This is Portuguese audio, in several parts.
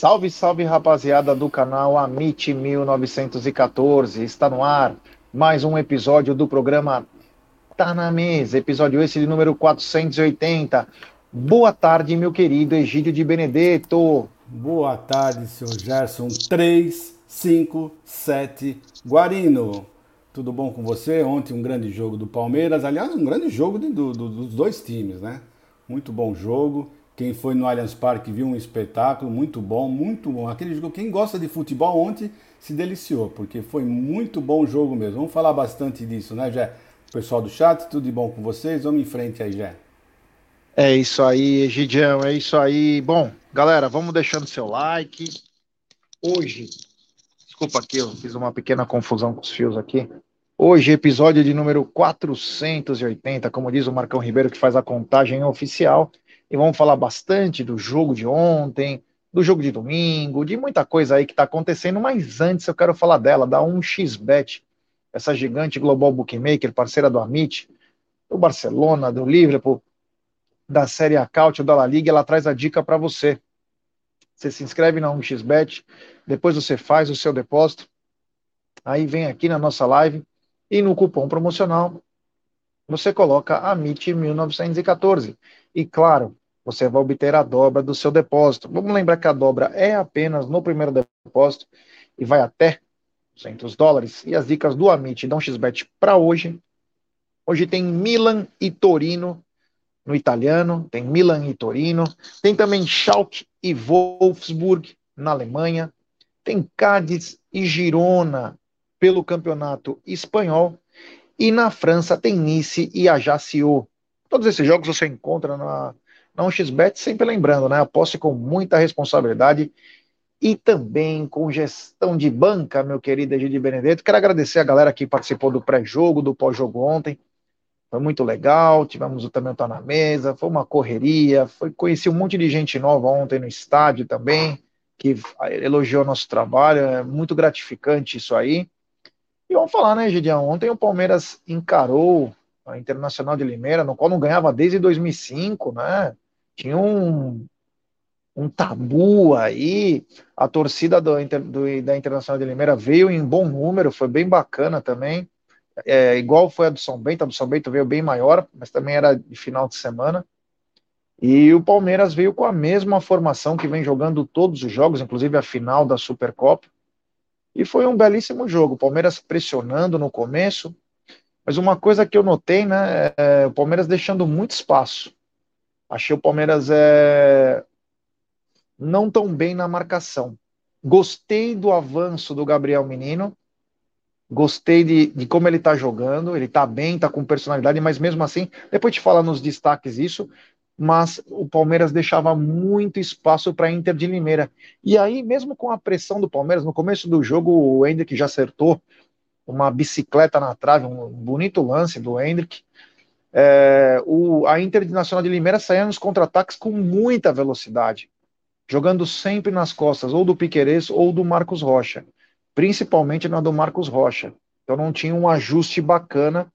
Salve, salve rapaziada do canal Amit 1914. Está no ar mais um episódio do programa Tá na Mesa, episódio esse de número 480. Boa tarde, meu querido Egídio de Benedetto. Boa tarde, senhor Gerson 357 Guarino. Tudo bom com você? Ontem um grande jogo do Palmeiras, aliás, um grande jogo do, do, dos dois times, né? Muito bom jogo. Quem foi no Allianz Parque viu um espetáculo muito bom, muito bom. Aquele jogo, quem gosta de futebol ontem se deliciou, porque foi muito bom o jogo mesmo. Vamos falar bastante disso, né, Jé? Pessoal do chat, tudo de bom com vocês? Vamos em frente aí, Jé. É isso aí, Egidião, é isso aí. Bom, galera, vamos deixando seu like. Hoje, desculpa aqui, eu fiz uma pequena confusão com os fios aqui. Hoje, episódio de número 480, como diz o Marcão Ribeiro, que faz a contagem oficial e vamos falar bastante do jogo de ontem, do jogo de domingo, de muita coisa aí que está acontecendo, mas antes eu quero falar dela, da 1xBet, essa gigante global bookmaker, parceira do Amit, do Barcelona, do Liverpool, da Série A Caut, da La Liga, ela traz a dica para você. Você se inscreve na 1xBet, depois você faz o seu depósito, aí vem aqui na nossa live e no cupom promocional você coloca AMIT 1914. E claro, você vai obter a dobra do seu depósito. Vamos lembrar que a dobra é apenas no primeiro depósito e vai até 200 dólares. E as dicas do Amit dão XBET para hoje. Hoje tem Milan e Torino no italiano, tem Milan e Torino, tem também Schalke e Wolfsburg na Alemanha, tem Cádiz e Girona pelo campeonato espanhol e na França tem Nice e Ajaccio. Todos esses jogos você encontra na na 1xBet, sempre lembrando, né? Aposte com muita responsabilidade e também com gestão de banca, meu querido Egídio Benedetto. Quero agradecer a galera que participou do pré-jogo, do pós-jogo ontem. Foi muito legal, tivemos o também tá na mesa, foi uma correria, foi conheci um monte de gente nova ontem no estádio também, que elogiou nosso trabalho, é muito gratificante isso aí. E vamos falar, né, Gideão? Ontem o Palmeiras encarou a Internacional de Limeira, no qual não ganhava desde 2005, né? Tinha um, um tabu aí. A torcida do, do, da Internacional de Limeira veio em bom número, foi bem bacana também. É, igual foi a do São Bento, a do São Bento veio bem maior, mas também era de final de semana. E o Palmeiras veio com a mesma formação que vem jogando todos os jogos, inclusive a final da Supercopa. E foi um belíssimo jogo. O Palmeiras pressionando no começo, mas uma coisa que eu notei, né, é o Palmeiras deixando muito espaço. Achei o Palmeiras é, não tão bem na marcação. Gostei do avanço do Gabriel Menino. Gostei de, de como ele está jogando. Ele está bem, está com personalidade, mas mesmo assim, depois te falar nos destaques isso, mas o Palmeiras deixava muito espaço para Inter de Limeira. E aí, mesmo com a pressão do Palmeiras, no começo do jogo, o Hendrick já acertou uma bicicleta na trave, um bonito lance do Hendrick. É, o, a Internacional de Limeira saía nos contra-ataques com muita velocidade, jogando sempre nas costas ou do Piquerez ou do Marcos Rocha, principalmente na do Marcos Rocha. Então não tinha um ajuste bacana.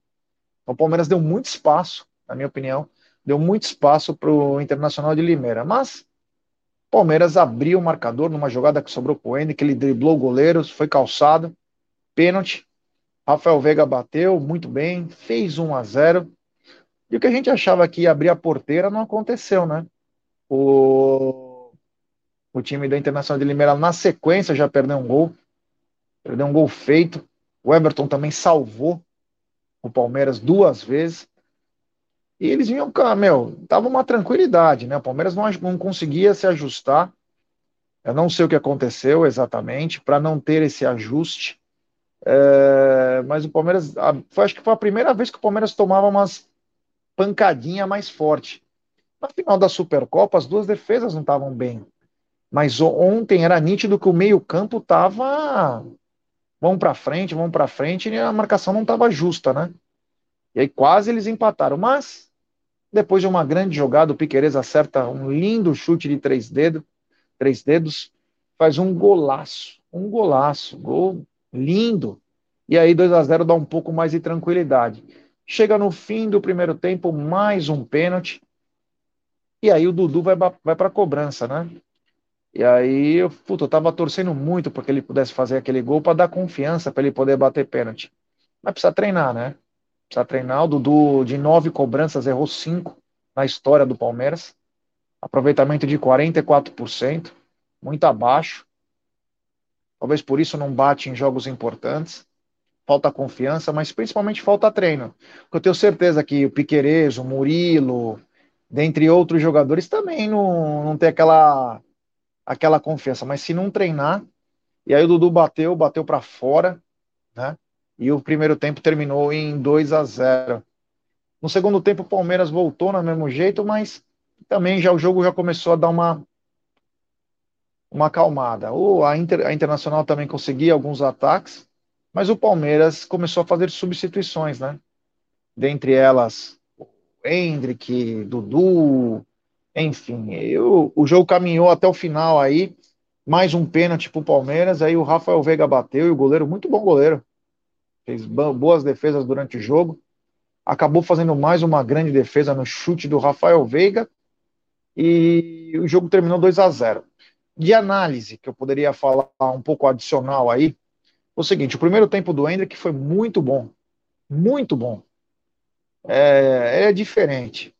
O Palmeiras deu muito espaço, na minha opinião, deu muito espaço para o Internacional de Limeira. Mas Palmeiras abriu o marcador numa jogada que sobrou para o Ender, que ele driblou o goleiro, foi calçado, pênalti. Rafael Veiga bateu muito bem, fez 1 a 0 e o que a gente achava que ia abrir a porteira não aconteceu, né? O, o time da Internacional de Limeira, na sequência, já perdeu um gol. Perdeu um gol feito. O Everton também salvou o Palmeiras duas vezes. E eles vinham, meu, tava uma tranquilidade, né? O Palmeiras não, não conseguia se ajustar. Eu não sei o que aconteceu exatamente para não ter esse ajuste. É, mas o Palmeiras, foi, acho que foi a primeira vez que o Palmeiras tomava umas pancadinha mais forte. Na final da Supercopa, as duas defesas não estavam bem. Mas ontem era nítido que o meio-campo estava. Vamos para frente, vamos para frente, e a marcação não estava justa, né? E aí quase eles empataram. Mas, depois de uma grande jogada, o Piqueires acerta um lindo chute de três dedos, três dedos, faz um golaço. Um golaço. Gol lindo. E aí 2 a 0 dá um pouco mais de tranquilidade. Chega no fim do primeiro tempo, mais um pênalti. E aí o Dudu vai, vai para a cobrança, né? E aí, eu, puta, eu tava torcendo muito para que ele pudesse fazer aquele gol para dar confiança para ele poder bater pênalti. Mas precisa treinar, né? Precisa treinar. O Dudu, de nove cobranças, errou cinco na história do Palmeiras. Aproveitamento de 44%, muito abaixo. Talvez por isso não bate em jogos importantes. Falta confiança, mas principalmente falta treino. Porque eu tenho certeza que o Piqueires, o Murilo, dentre outros jogadores, também não, não tem aquela aquela confiança. Mas se não treinar, e aí o Dudu bateu, bateu para fora, né? E o primeiro tempo terminou em 2 a 0. No segundo tempo o Palmeiras voltou no mesmo jeito, mas também já o jogo já começou a dar uma uma acalmada. O, a, Inter, a Internacional também conseguia alguns ataques, mas o Palmeiras começou a fazer substituições, né? Dentre elas, Hendrick, Dudu, enfim, eu, o jogo caminhou até o final aí, mais um pênalti pro Palmeiras, aí o Rafael Veiga bateu e o goleiro, muito bom goleiro, fez boas defesas durante o jogo, acabou fazendo mais uma grande defesa no chute do Rafael Veiga e o jogo terminou 2 a 0. De análise, que eu poderia falar um pouco adicional aí, o seguinte, o primeiro tempo do Hendrick foi muito bom, muito bom. É, é diferente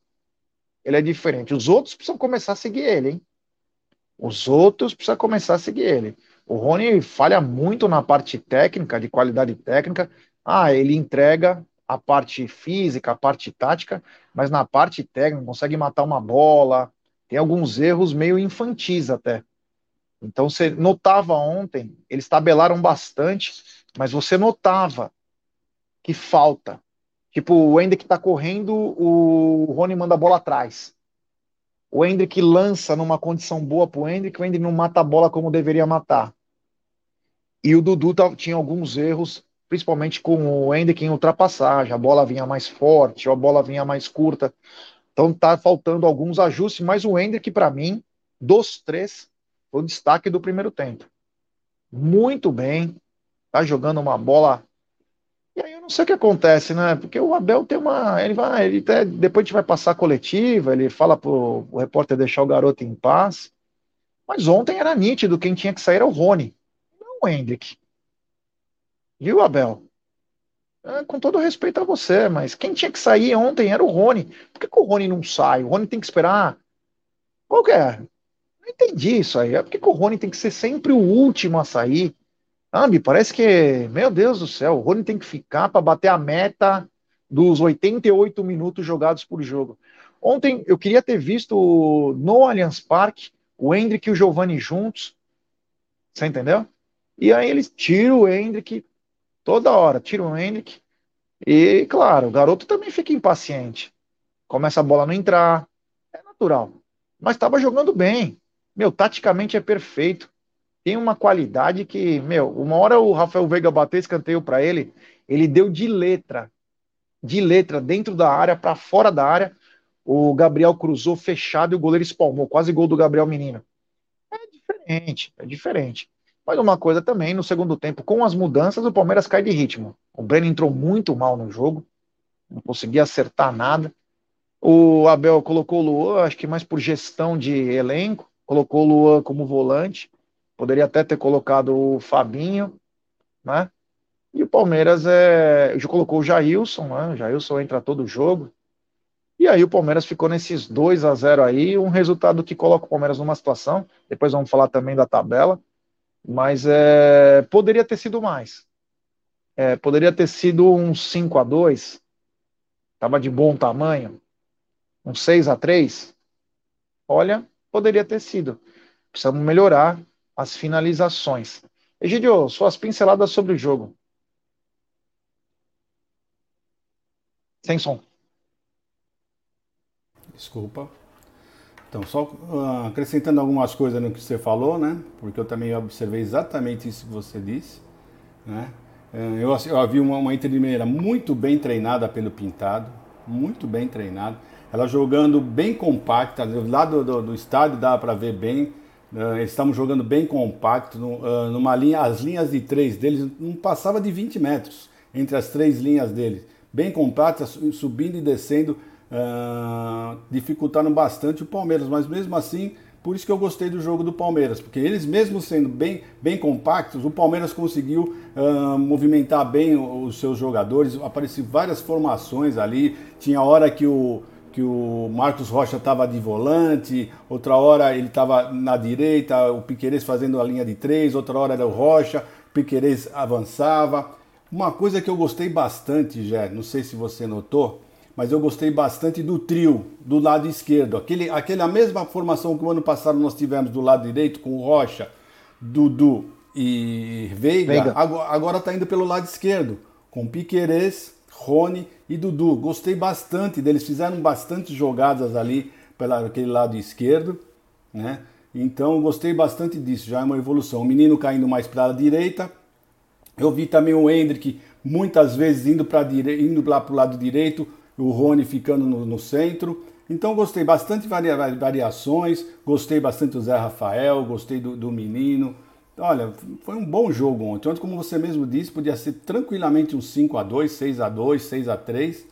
ele é diferente. Os outros precisam começar a seguir ele, hein? Os outros precisam começar a seguir ele. O Rony falha muito na parte técnica, de qualidade técnica. Ah, ele entrega a parte física, a parte tática, mas na parte técnica consegue matar uma bola. Tem alguns erros meio infantis até. Então você notava ontem, eles tabelaram bastante, mas você notava que falta. Tipo, o Hendrick tá correndo, o Rony manda a bola atrás. O Hendrick lança numa condição boa pro Hendrick, o Hendrick não mata a bola como deveria matar. E o Dudu tá, tinha alguns erros, principalmente com o Hendrick em ultrapassagem. A bola vinha mais forte, a bola vinha mais curta. Então tá faltando alguns ajustes, mas o Hendrick, para mim, dos três, o destaque do primeiro tempo. Muito bem, tá jogando uma bola e aí eu não sei o que acontece, né? Porque o Abel tem uma. Ele vai, ele até, depois a gente vai passar a coletiva, ele fala pro o repórter deixar o garoto em paz. Mas ontem era nítido, quem tinha que sair era o Rony, não o Hendrick. Viu, Abel? É, com todo respeito a você, mas quem tinha que sair ontem era o Rony. Por que, que o Rony não sai? O Rony tem que esperar. Qual que é? Não entendi isso aí. É porque que o Rony tem que ser sempre o último a sair. Me parece que, meu Deus do céu, o Rony tem que ficar para bater a meta dos 88 minutos jogados por jogo. Ontem eu queria ter visto no Allianz Parque o Hendrick e o Giovanni juntos. Você entendeu? E aí eles tiram o Hendrick toda hora, tiram o Hendrick. E, claro, o garoto também fica impaciente. Começa a bola não entrar. É natural. Mas estava jogando bem. Meu, taticamente é perfeito tem uma qualidade que, meu, uma hora o Rafael Veiga bateu escanteio para ele, ele deu de letra, de letra, dentro da área, para fora da área. O Gabriel cruzou fechado e o goleiro espalmou, quase gol do Gabriel Menino. É diferente, é diferente. Mas uma coisa também, no segundo tempo, com as mudanças, o Palmeiras cai de ritmo. O Breno entrou muito mal no jogo, não conseguia acertar nada. O Abel colocou o Luan, acho que mais por gestão de elenco, colocou o Luan como volante. Poderia até ter colocado o Fabinho, né? E o Palmeiras é, já colocou o Jailson, né? O Jailson entra todo jogo. E aí o Palmeiras ficou nesses 2 a 0 aí, um resultado que coloca o Palmeiras numa situação. Depois vamos falar também da tabela, mas é, poderia ter sido mais. É, poderia ter sido um 5 a 2 Tava de bom tamanho. Um 6 a 3 Olha, poderia ter sido. Precisamos melhorar as finalizações. Egidio, suas pinceladas sobre o jogo. Sem som. Desculpa. Então, só uh, acrescentando algumas coisas no que você falou, né? Porque eu também observei exatamente isso que você disse, né? Uh, eu, eu vi uma, uma Mineira muito bem treinada pelo Pintado, muito bem treinada. Ela jogando bem compacta, lá do, do, do estádio dá para ver bem Uh, eles estavam jogando bem compacto, uh, numa linha, as linhas de três deles não passava de 20 metros entre as três linhas deles. Bem compactas, subindo e descendo, uh, dificultaram bastante o Palmeiras, mas mesmo assim Por isso que eu gostei do jogo do Palmeiras, porque eles mesmo sendo bem, bem compactos, o Palmeiras conseguiu uh, movimentar bem os seus jogadores, apareceram várias formações ali, tinha hora que o, que o Marcos Rocha estava de volante, outra hora ele estava na direita, o Piqueires fazendo a linha de três, outra hora era o Rocha, o Piqueires avançava. Uma coisa que eu gostei bastante, já, não sei se você notou, mas eu gostei bastante do trio do lado esquerdo. Aquele, aquela mesma formação que o ano passado nós tivemos do lado direito com o Rocha, Dudu e Veiga, Veiga. agora está indo pelo lado esquerdo, com Piquerez, Rony e Dudu. Gostei bastante deles, fizeram bastante jogadas ali pelo aquele lado esquerdo, né? Então gostei bastante disso, já é uma evolução. O menino caindo mais para a direita. Eu vi também o Hendrick muitas vezes indo para dire... indo lá para o lado direito, o Rony ficando no, no centro. Então gostei bastante varia, variações, gostei bastante do Zé Rafael, gostei do, do menino. Olha, foi um bom jogo ontem. Ontem, como você mesmo disse, podia ser tranquilamente um 5 a 2 6 a 2 6 a 3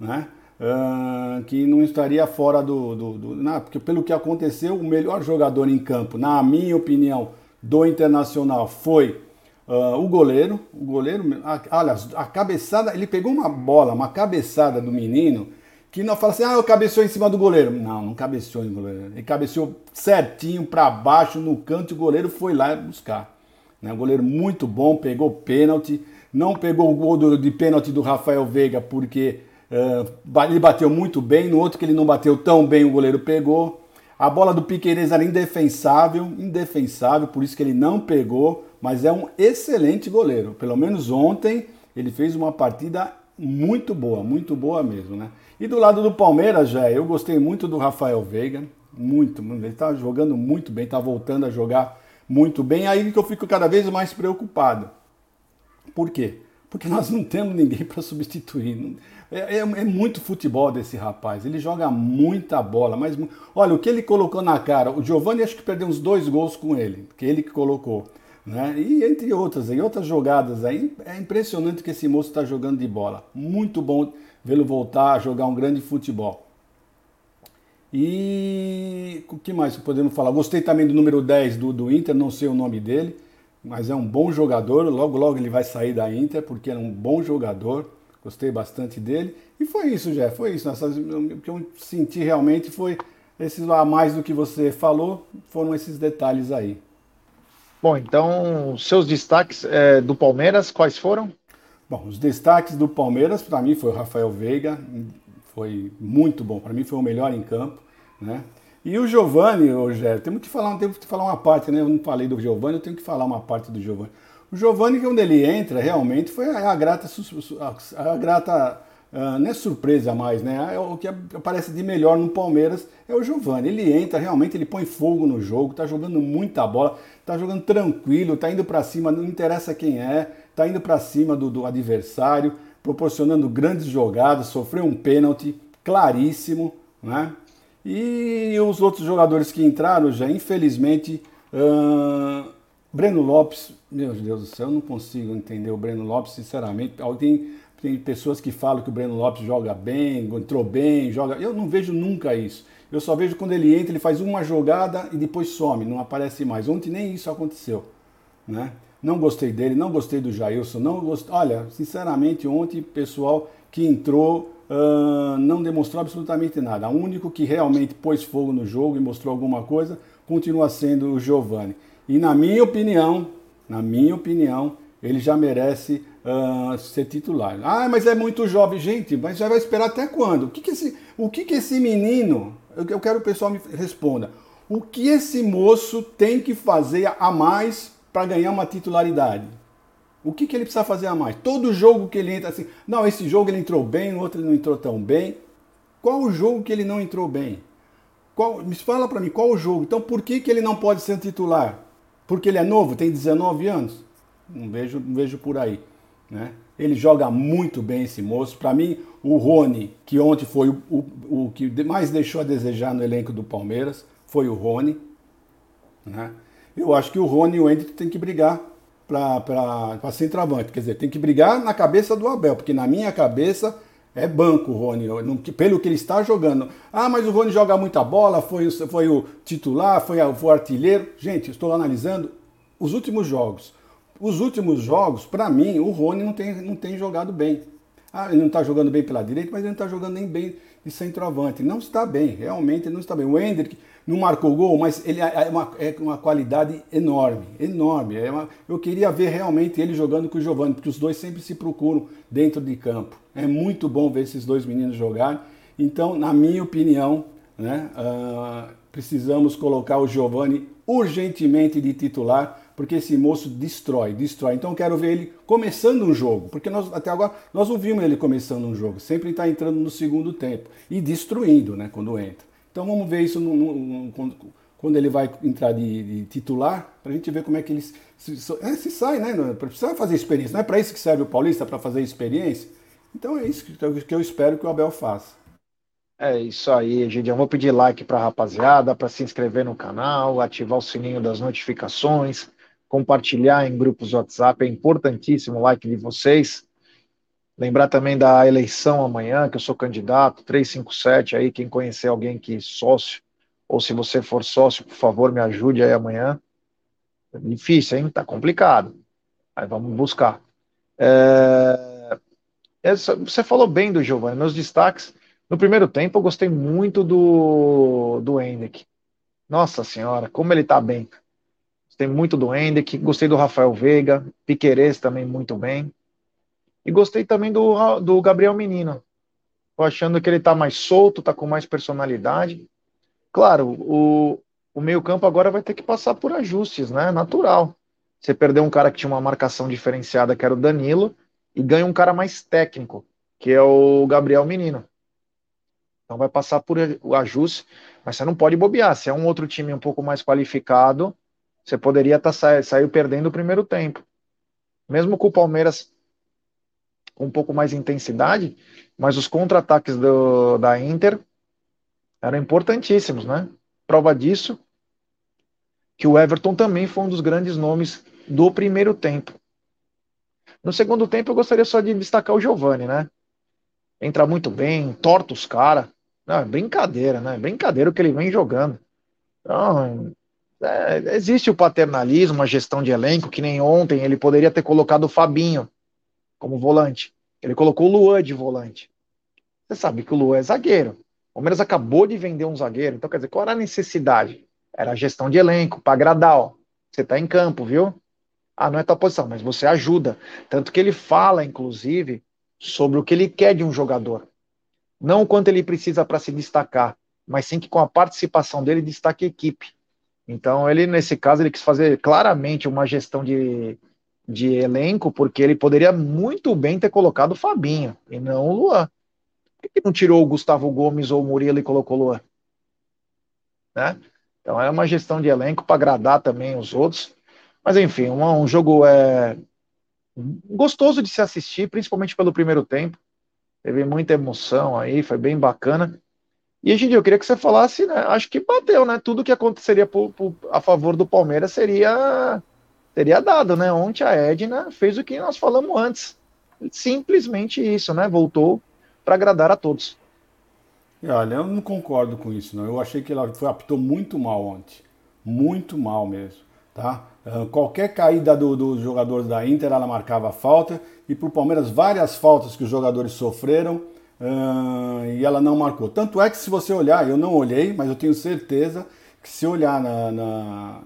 né? Uh, que não estaria fora do. do, do não, porque pelo que aconteceu, o melhor jogador em campo, na minha opinião, do Internacional foi Uh, o goleiro, o goleiro, olha, a cabeçada, ele pegou uma bola, uma cabeçada do menino, que não fala assim, ah, eu cabeceou em cima do goleiro. Não, não cabeceou em goleiro. Ele cabeceou certinho para baixo no canto e o goleiro foi lá buscar. Né? O goleiro muito bom, pegou pênalti, não pegou o gol do, de pênalti do Rafael Veiga porque uh, ele bateu muito bem, no outro que ele não bateu tão bem, o goleiro pegou. A bola do Piqueires era indefensável, indefensável, por isso que ele não pegou mas é um excelente goleiro. Pelo menos ontem ele fez uma partida muito boa, muito boa mesmo, né? E do lado do Palmeiras, já eu gostei muito do Rafael Veiga, muito, ele está jogando muito bem, está voltando a jogar muito bem. Aí que eu fico cada vez mais preocupado. Por quê? Porque nós não temos ninguém para substituir. É, é, é, muito futebol desse rapaz. Ele joga muita bola, mas olha o que ele colocou na cara. O Giovani acho que perdeu uns dois gols com ele, que ele que colocou. Né? E entre outras, em outras jogadas aí, é impressionante que esse moço está jogando de bola. Muito bom vê-lo voltar a jogar um grande futebol. E o que mais podemos falar? Gostei também do número 10 do, do Inter, não sei o nome dele, mas é um bom jogador. Logo, logo ele vai sair da Inter, porque é um bom jogador. Gostei bastante dele. E foi isso, Jé, foi isso. o que eu senti realmente foi esses a mais do que você falou, foram esses detalhes aí. Bom, então, seus destaques é, do Palmeiras, quais foram? Bom, os destaques do Palmeiras, para mim, foi o Rafael Veiga, foi muito bom, para mim foi o melhor em campo, né? E o Giovani, Rogério, temos que falar, temos que falar uma parte, né? Eu não falei do Giovani, eu tenho que falar uma parte do Giovani. O Giovani, quando ele entra, realmente foi a, grata, a grata Uh, não é surpresa mais, né? É o que aparece de melhor no Palmeiras é o Giovani. Ele entra, realmente, ele põe fogo no jogo, tá jogando muita bola, tá jogando tranquilo, tá indo para cima, não interessa quem é, tá indo para cima do, do, adversário, proporcionando grandes jogadas, sofreu um pênalti claríssimo, né? E os outros jogadores que entraram já, infelizmente, uh, Breno Lopes, meu Deus do céu, eu não consigo entender o Breno Lopes, sinceramente. Alguém tem pessoas que falam que o Breno Lopes joga bem, entrou bem, joga. Eu não vejo nunca isso. Eu só vejo quando ele entra, ele faz uma jogada e depois some, não aparece mais. Ontem nem isso aconteceu. Né? Não gostei dele, não gostei do Jailson, não gostei. Olha, sinceramente, ontem, pessoal que entrou uh, não demonstrou absolutamente nada. O único que realmente pôs fogo no jogo e mostrou alguma coisa continua sendo o Giovani. E na minha opinião, na minha opinião, ele já merece uh, ser titular. Ah, mas é muito jovem. Gente, mas já vai esperar até quando? O que, que, esse, o que, que esse menino, eu, eu quero que o pessoal me responda, o que esse moço tem que fazer a mais para ganhar uma titularidade? O que, que ele precisa fazer a mais? Todo jogo que ele entra assim, não, esse jogo ele entrou bem, no outro ele não entrou tão bem. Qual o jogo que ele não entrou bem? Qual, me fala para mim, qual o jogo? Então por que, que ele não pode ser titular? Porque ele é novo, tem 19 anos? Não vejo, não vejo por aí. Né? Ele joga muito bem esse moço. Para mim, o Rony, que ontem foi o, o, o, que mais deixou a desejar no elenco do Palmeiras, foi o Rony. Né? Eu acho que o Rony e o Hendrick tem que brigar para centroavante. Quer dizer, tem que brigar na cabeça do Abel, porque na minha cabeça É banco o Rony, pelo que ele está jogando. Ah, mas o Rony joga muita bola, foi, foi o titular, foi, foi o artilheiro. Gente, estou analisando os últimos jogos. Os últimos jogos, para mim, o Rony não tem, não tem jogado bem. Ah, ele não está jogando bem pela direita, mas ele não está jogando nem bem de centroavante. Não está bem, realmente não está bem. O Hendrick não marcou gol, mas ele é uma, é uma qualidade enorme, enorme. É uma, eu queria ver realmente ele jogando com o Giovanni, porque os dois sempre se procuram dentro de campo. É muito bom ver esses dois meninos jogarem. Então, na minha opinião, né, uh, precisamos colocar o Giovanni urgentemente de titular, porque esse moço destrói, destrói. Então, quero ver ele começando um jogo, porque nós até agora nós não vimos ele começando um jogo, sempre está entrando no segundo tempo e destruindo, né, quando entra. Então, vamos ver isso no, no, no, quando ele vai entrar de, de titular, para a gente ver como é que ele se, se, é, se sai, né? Precisa fazer experiência. Não é para isso que serve o Paulista, para fazer experiência. Então é isso que eu espero que o Abel faça. É isso aí, Gideon. Vou pedir like para a rapaziada, para se inscrever no canal, ativar o sininho das notificações, compartilhar em grupos WhatsApp. É importantíssimo o like de vocês. Lembrar também da eleição amanhã, que eu sou candidato, 357 aí, quem conhecer alguém que é sócio, ou se você for sócio, por favor, me ajude aí amanhã. É difícil, hein? Tá complicado. Aí vamos buscar. É... Essa, você falou bem do Giovanni. Meus destaques, no primeiro tempo, eu gostei muito do, do Hendrick. Nossa senhora, como ele tá bem. Gostei muito do Hendrick, gostei do Rafael Veiga, Piqueires também muito bem. E gostei também do, do Gabriel Menino. Tô achando que ele tá mais solto, tá com mais personalidade. Claro, o, o meio-campo agora vai ter que passar por ajustes, né? Natural. Você perdeu um cara que tinha uma marcação diferenciada, que era o Danilo, e ganha um cara mais técnico, que é o Gabriel Menino. Então vai passar por o ajuste, mas você não pode bobear. Se é um outro time um pouco mais qualificado, você poderia tá, sair perdendo o primeiro tempo. Mesmo com o Palmeiras com um pouco mais de intensidade, mas os contra-ataques da Inter eram importantíssimos, né? Prova disso que o Everton também foi um dos grandes nomes do primeiro tempo. No segundo tempo, eu gostaria só de destacar o Giovani, né? Entra muito bem, torta os caras. Não, é brincadeira, né? Brincadeira o que ele vem jogando. Então, é, existe o paternalismo, a gestão de elenco, que nem ontem ele poderia ter colocado o Fabinho como volante. Ele colocou o Luan de volante. Você sabe que o Luan é zagueiro. O Palmeiras acabou de vender um zagueiro. Então, quer dizer, qual era a necessidade? Era a gestão de elenco, para agradar, ó. Você tá em campo, viu? Ah, não é tua posição, mas você ajuda. Tanto que ele fala, inclusive, sobre o que ele quer de um jogador. Não o quanto ele precisa para se destacar, mas sim que com a participação dele destaque a equipe. Então, ele, nesse caso, ele quis fazer claramente uma gestão de, de elenco, porque ele poderia muito bem ter colocado o Fabinho e não o Luan. Por que não tirou o Gustavo Gomes ou o Murilo e colocou o Luan? Né? Então, é uma gestão de elenco para agradar também os outros. Mas enfim, um, um jogo é, gostoso de se assistir, principalmente pelo primeiro tempo. Teve muita emoção aí, foi bem bacana. E, gente, eu queria que você falasse, né? Acho que bateu, né? Tudo que aconteceria por, por, a favor do Palmeiras seria, seria dado, né? Ontem a Edna fez o que nós falamos antes. Simplesmente isso, né? Voltou para agradar a todos. Olha, eu não concordo com isso, não. Eu achei que ela foi, apitou muito mal ontem. Muito mal mesmo. Tá? Uh, qualquer caída dos do jogadores da Inter, ela marcava falta. E para o Palmeiras, várias faltas que os jogadores sofreram e ela não marcou. Tanto é que, se você olhar, eu não olhei, mas eu tenho certeza que, se olhar na, na,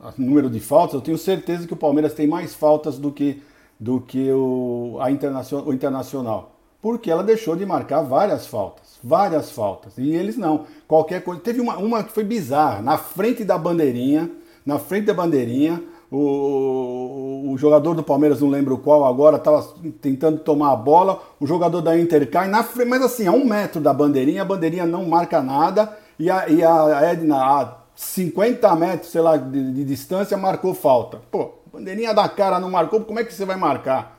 na número de faltas, eu tenho certeza que o Palmeiras tem mais faltas do que, do que o, a internacional, o Internacional. Porque ela deixou de marcar várias faltas. Várias faltas. E eles não. Qualquer coisa. Teve uma, uma que foi bizarra. Na frente da bandeirinha na frente da bandeirinha. O, o, jogador do Palmeiras, não lembro qual agora, estava tentando tomar a bola. O jogador da Inter cai na frente, mas assim, a um metro da bandeirinha, a bandeirinha não marca nada. E a, e a Edna, a 50 metros, sei lá, de, de distância, marcou falta. Pô, bandeirinha da cara não marcou, como é que você vai marcar?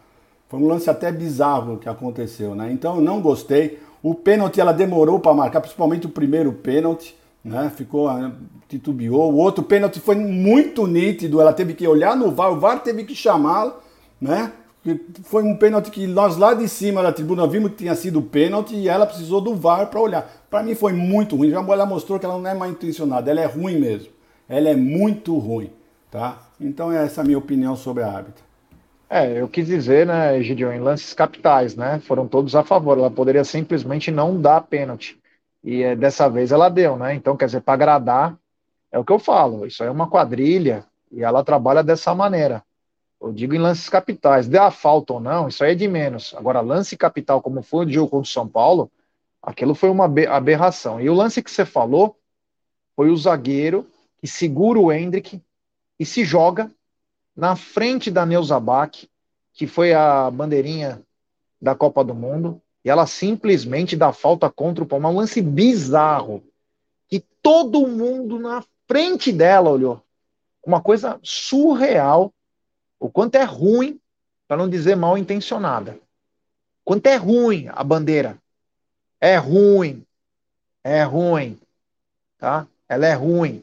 Foi um lance até bizarro que aconteceu, né? Então eu não gostei. O pênalti ela demorou para marcar, principalmente o primeiro pênalti né? Ficou, ah, titubeou. O outro pênalti foi muito nítido, ela teve que olhar no VAR, o VAR teve que chamá-la, né? Foi um pênalti que nós lá de cima da tribuna vimos que tinha sido pênalti e ela precisou do VAR para olhar. Para mim foi muito ruim. Já ela mostrou que ela não é mal intencionada, ela é ruim mesmo. Ela é muito ruim, tá? Então é essa a minha opinião sobre a árbitra. É, eu quis dizer, né, Gideon, em lances capitais, né? Foram todos a favor. Ela poderia simplesmente não dar pênalti. E é, dessa vez ela deu, né? Então, quer dizer, para agradar, é o que eu falo. Isso é uma quadrilha e ela trabalha dessa maneira. Eu digo em lances capitais. Dê a falta ou não, isso aí é de menos. Agora, lance capital, como foi o jogo contra o São Paulo, aquilo foi uma aberração. E o lance que você falou foi o zagueiro que segura o Hendrick e se joga na frente da Neuza Bach, que foi a bandeirinha da Copa do Mundo, e ela simplesmente dá falta contra o Palmeiras. Um lance bizarro. Que todo mundo na frente dela olhou. Uma coisa surreal o quanto é ruim, para não dizer mal intencionada. Quanto é ruim a bandeira. É ruim. É ruim. Tá? Ela é ruim.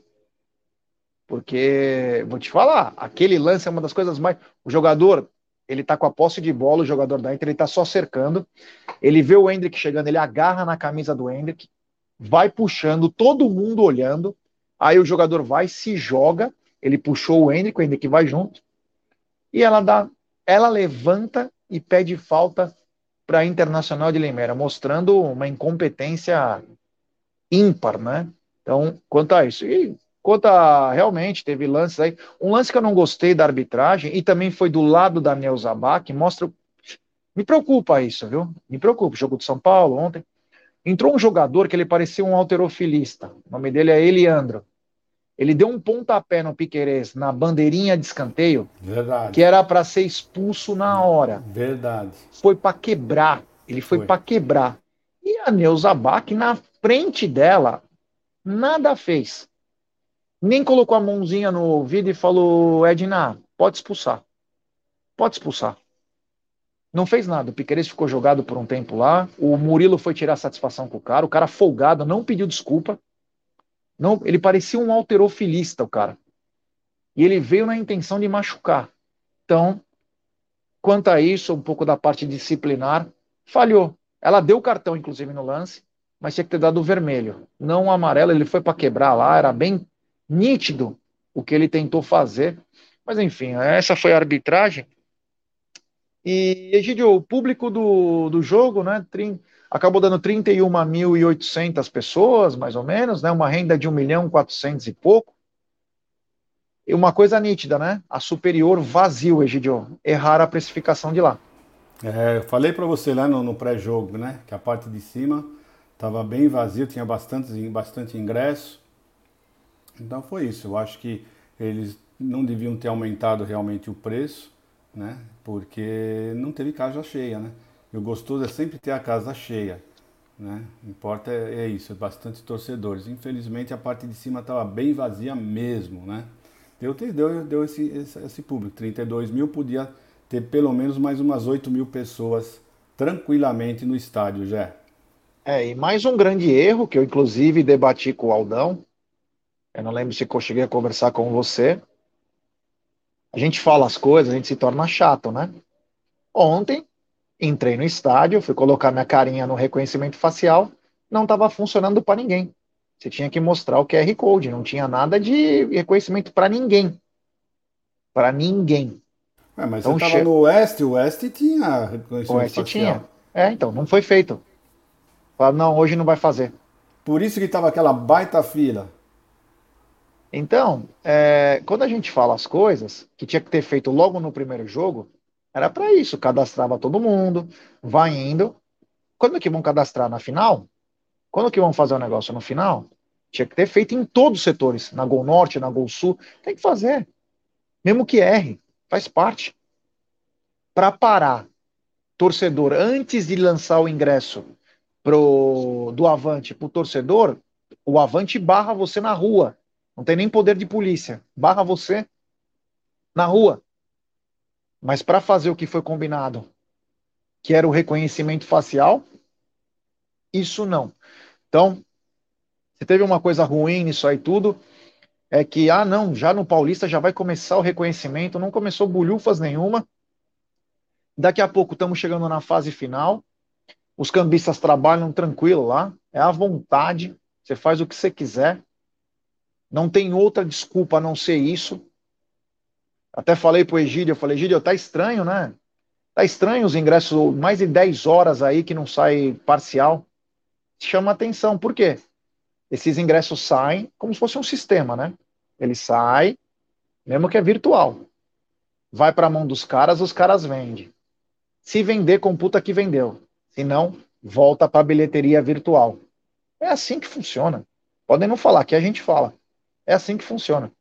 Porque, vou te falar, aquele lance é uma das coisas mais. O jogador, ele tá com a posse de bola, o jogador da Inter, ele tá só cercando. Ele vê o Hendrick chegando, ele agarra na camisa do Hendrick, vai puxando, todo mundo olhando. Aí o jogador vai, se joga, ele puxou o Hendrick, o Hendrick vai junto e ela dá, ela levanta e pede falta para a Internacional de Limeira, mostrando uma incompetência ímpar, né? Então, quanto a isso. E quanto a realmente teve lances aí, um lance que eu não gostei da arbitragem e também foi do lado da Neuza Bach, mostra me preocupa isso, viu? Me preocupa. Jogo de São Paulo ontem. Entrou um jogador que ele parecia um alterofilista. O nome dele é Eliandro. Ele deu um pontapé no Piquerez na bandeirinha de escanteio, Verdade. que era para ser expulso na hora. Verdade. Foi para quebrar. Ele foi, foi. para quebrar. E a Neuza Bach, na frente dela, nada fez. Nem colocou a mãozinha no ouvido e falou: Edna, pode expulsar. Pode expulsar. Não fez nada. O Piqueires ficou jogado por um tempo lá. O Murilo foi tirar satisfação com o cara. O cara folgado, não pediu desculpa. Não, ele parecia um alterofilista, o cara. E ele veio na intenção de machucar. Então, quanto a isso, um pouco da parte disciplinar, falhou. Ela deu o cartão, inclusive, no lance, mas tinha que ter dado o vermelho. Não o amarelo, ele foi para quebrar lá, era bem nítido o que ele tentou fazer. Mas, enfim, essa foi a arbitragem. E, Egidio, o público do, do jogo, né, acabou dando 31.800 pessoas, mais ou menos, né? Uma renda de 1 milhão 400 e pouco. E uma coisa nítida, né? A superior vazio, Egidio. Errar a precificação de lá. É, eu falei para você lá no, no pré-jogo, né? Que a parte de cima estava bem vazio, tinha bastante, bastante ingresso. Então foi isso. Eu acho que eles não deviam ter aumentado realmente o preço, né? Porque não teve casa cheia, né? E o gostoso é sempre ter a casa cheia. Né? Importa é, é isso, é bastante torcedores. Infelizmente a parte de cima estava bem vazia mesmo, né? Deu, deu, deu esse, esse, esse, público. 32 mil podia ter pelo menos mais umas 8 mil pessoas tranquilamente no estádio, já. É, e mais um grande erro que eu inclusive debati com o Aldão. Eu não lembro se eu cheguei a conversar com você. A gente fala as coisas, a gente se torna chato, né? Ontem Entrei no estádio, fui colocar minha carinha no reconhecimento facial, não estava funcionando para ninguém. Você tinha que mostrar o QR Code, não tinha nada de reconhecimento para ninguém. Para ninguém. É, mas então, você estava che... no Oeste, o Oeste tinha reconhecimento o Oeste facial. tinha. É, então, não foi feito. Falaram, não, hoje não vai fazer. Por isso que estava aquela baita fila. Então, é, quando a gente fala as coisas que tinha que ter feito logo no primeiro jogo, era para isso, cadastrava todo mundo, vai indo. Quando que vão cadastrar na final? Quando que vão fazer o negócio no final? Tinha que ter feito em todos os setores, na Gol Norte, na Gol Sul, tem que fazer. Mesmo que erre, faz parte. Para parar torcedor antes de lançar o ingresso pro, do Avante para o torcedor, o Avante barra você na rua. Não tem nem poder de polícia. Barra você na rua. Mas para fazer o que foi combinado, que era o reconhecimento facial, isso não. Então, se teve uma coisa ruim nisso aí tudo, é que, ah, não, já no Paulista já vai começar o reconhecimento, não começou bolhufas nenhuma. Daqui a pouco estamos chegando na fase final. Os cambistas trabalham tranquilo lá, é à vontade, você faz o que você quiser. Não tem outra desculpa a não ser isso. Até falei pro Egídio, eu falei, Egídio, tá estranho, né? Tá estranho os ingressos, mais de 10 horas aí que não sai parcial. Chama atenção, por quê? Esses ingressos saem como se fosse um sistema, né? Ele sai, mesmo que é virtual. Vai para a mão dos caras, os caras vendem. Se vender, computa que vendeu. Se não, volta para a bilheteria virtual. É assim que funciona. Podem não falar, que a gente fala. É assim que funciona.